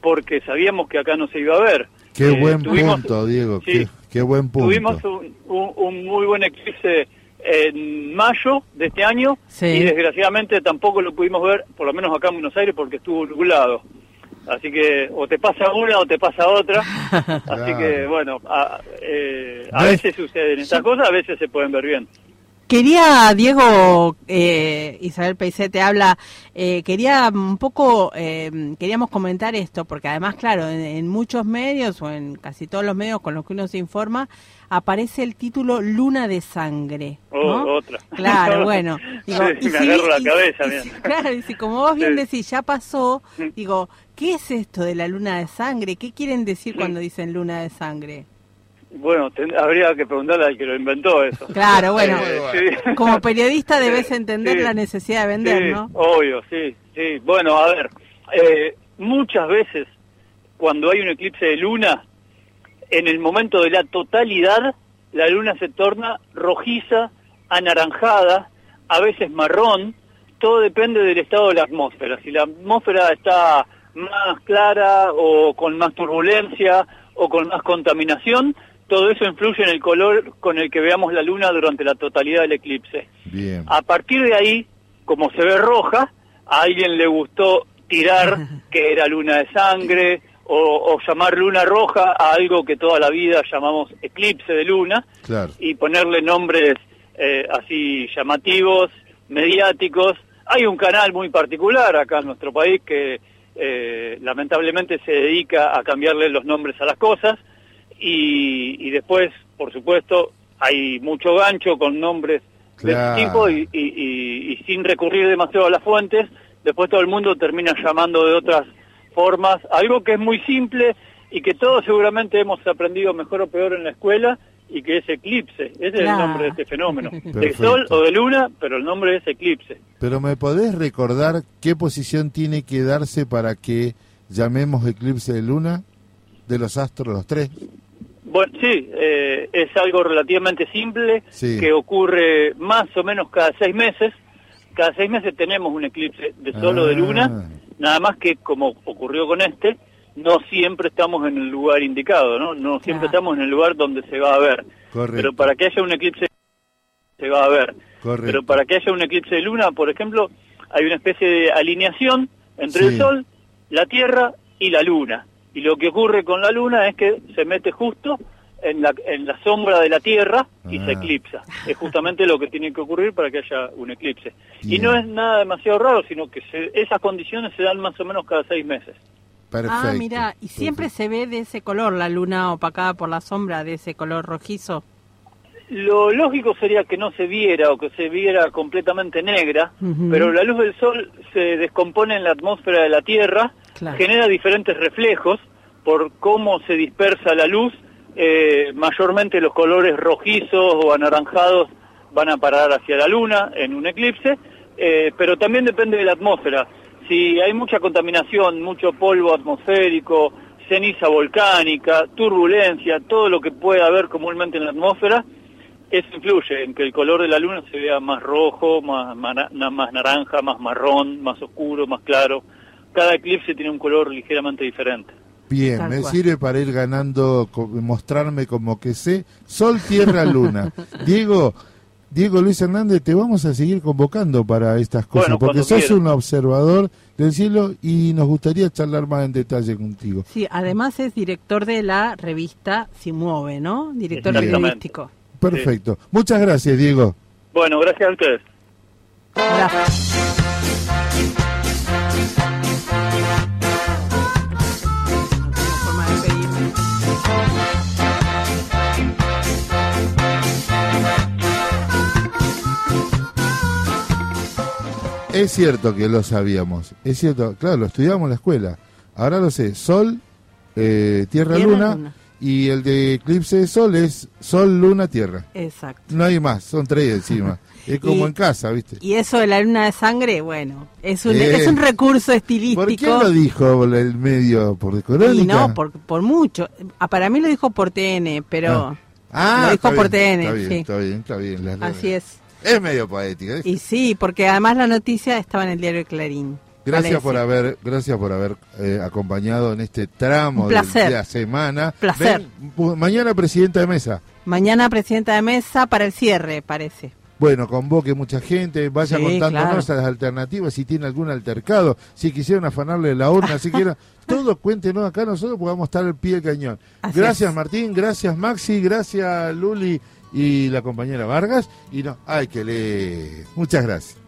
porque sabíamos que acá no se iba a ver. Qué Eh, buen tuvimos- punto, Diego. sí. Qué, qué buen punto. Tuvimos un, un- un muy buen eclipse en mayo de este año Sí. y desgraciadamente tampoco lo pudimos ver, por lo menos acá en Buenos Aires, porque estuvo nublado. Así que o te pasa una o te pasa otra. <laughs> Así que bueno, a, eh, a veces suceden estas cosas, a veces se pueden ver bien. Quería, Diego, eh, Isabel Peicé te habla, eh, quería un poco, eh, queríamos comentar esto, porque además, claro, en, en muchos medios o en casi todos los medios con los que uno se informa, aparece el título Luna de Sangre. O- ¿no? Otra. Claro, bueno. <laughs> Digo, Sí, y me si- agarro la y- cabeza, y-. <laughs> Claro, y si como vos bien Sí. decís, ya pasó, digo, ¿qué es esto de la luna de sangre? ¿Qué quieren decir cuando dicen luna de sangre? Bueno, ten- habría que preguntarle al que lo inventó eso. Claro, bueno, Eh, como periodista debes entender sí. la necesidad de vender, Sí, ¿no? Obvio, sí, sí. Bueno, a ver, eh, muchas veces cuando hay un eclipse de luna, en el momento de la totalidad, la luna se torna rojiza, anaranjada, a veces marrón, todo depende del estado de la atmósfera. Si la atmósfera está más clara o con más turbulencia o con más contaminación, todo eso influye en el color con el que veamos la luna durante la totalidad del eclipse. Bien. A partir de ahí, como se ve roja, a alguien le gustó tirar <laughs> que era luna de sangre o, o llamar luna roja a algo que toda la vida llamamos eclipse de luna Claro. y ponerle nombres eh, así llamativos, mediáticos. Hay un canal muy particular acá en nuestro país que eh, lamentablemente se dedica a cambiarle los nombres a las cosas y, y después, por supuesto, hay mucho gancho con nombres Claro. de este tipo y, y- y- y sin recurrir demasiado a las fuentes, después todo el mundo termina llamando de otras formas, algo que es muy simple y que todos seguramente hemos aprendido mejor o peor en la escuela y que es eclipse, ese es el nombre de este fenómeno, <laughs> de sol o de luna, pero el nombre es eclipse. Pero ¿me podés recordar qué posición tiene que darse para que llamemos eclipse de luna? De los astros, los tres. Bueno, sí, eh, es algo relativamente simple Sí. que ocurre más o menos cada seis meses. Cada seis meses tenemos un eclipse de sol o de Ah. luna, nada más que como ocurrió con este, no siempre estamos en el lugar indicado, ¿no? No siempre estamos en el lugar donde se va a ver. Correcto. Pero para que haya un eclipse se va a ver. Correcto. Pero para que haya un eclipse de luna, por ejemplo, hay una especie de alineación entre Sí. el Sol, la Tierra y la Luna. Y lo que ocurre con la Luna es que se mete justo en la, en la sombra de la Tierra y Ah. se eclipsa. Es justamente lo que tiene que ocurrir para que haya un eclipse. Y no es nada demasiado raro, sino que se- esas condiciones se dan más o menos cada seis meses. Perfecto. Ah, mira, y siempre se ve de ese color, la luna opacada por la sombra, de ese color rojizo. Lo lógico sería que no se viera o que se viera completamente negra, pero la luz del sol se descompone en la atmósfera de la Tierra, Genera diferentes reflejos por cómo se dispersa la luz. eh, mayormente los colores rojizos o anaranjados van a parar hacia la luna en un eclipse, eh, pero también depende de la atmósfera. Si hay mucha contaminación, mucho polvo atmosférico, ceniza volcánica, turbulencia, todo lo que pueda haber comúnmente en la atmósfera, eso influye en que el color de la luna se vea más rojo, más, más naranja, más marrón, más oscuro, más claro. Cada eclipse tiene un color ligeramente diferente. Bien, Tal me cual. sirve para ir ganando, mostrarme como que sé. Sol, tierra, luna. <laughs> Diego, Diego Luis Hernández, te vamos a seguir convocando para estas cosas, Bueno, porque sos quiera. un observador del cielo y nos gustaría charlar más en detalle contigo. Sí, además es director de la revista Si Mueve, ¿no? Director periodístico. Perfecto. Muchas gracias, Diego. Bueno, gracias a ustedes. Gracias. Es cierto que lo sabíamos. Es cierto, claro, lo estudiamos en la escuela. Ahora lo sé. Sol, eh, tierra, Tierra, luna, luna. Y el de eclipse de sol es sol, luna, tierra. Exacto. No hay más, son tres encima. <laughs> Es como Y- en casa, ¿viste? Y eso de la luna de sangre, bueno, es un, Eh. es un recurso estilístico. ¿Por qué lo dijo el medio por Y crónica? no, por, por mucho. Ah, Para mí lo dijo por TN, pero Ah, lo dijo está por bien, TN. Está bien, sí. está bien, está bien. Así es. Es medio poética. ¿viste? Y sí, porque además la noticia estaba en el diario Clarín. Gracias por haber, gracias por haber eh, acompañado en este tramo de, la semana. Placer. Ven, pu- mañana presidenta de mesa. Mañana presidenta de mesa para el cierre, parece. Bueno, convoque mucha gente, vaya Sí, contándonos claro. las alternativas, si tiene algún altercado, si quisieron afanarle la urna, si quieran, <laughs> todo cuéntenos acá, nosotros podamos estar al pie del cañón. Así gracias es. Martín, gracias Maxi, gracias Luli y la compañera Vargas, y no, hay que leer. Muchas gracias.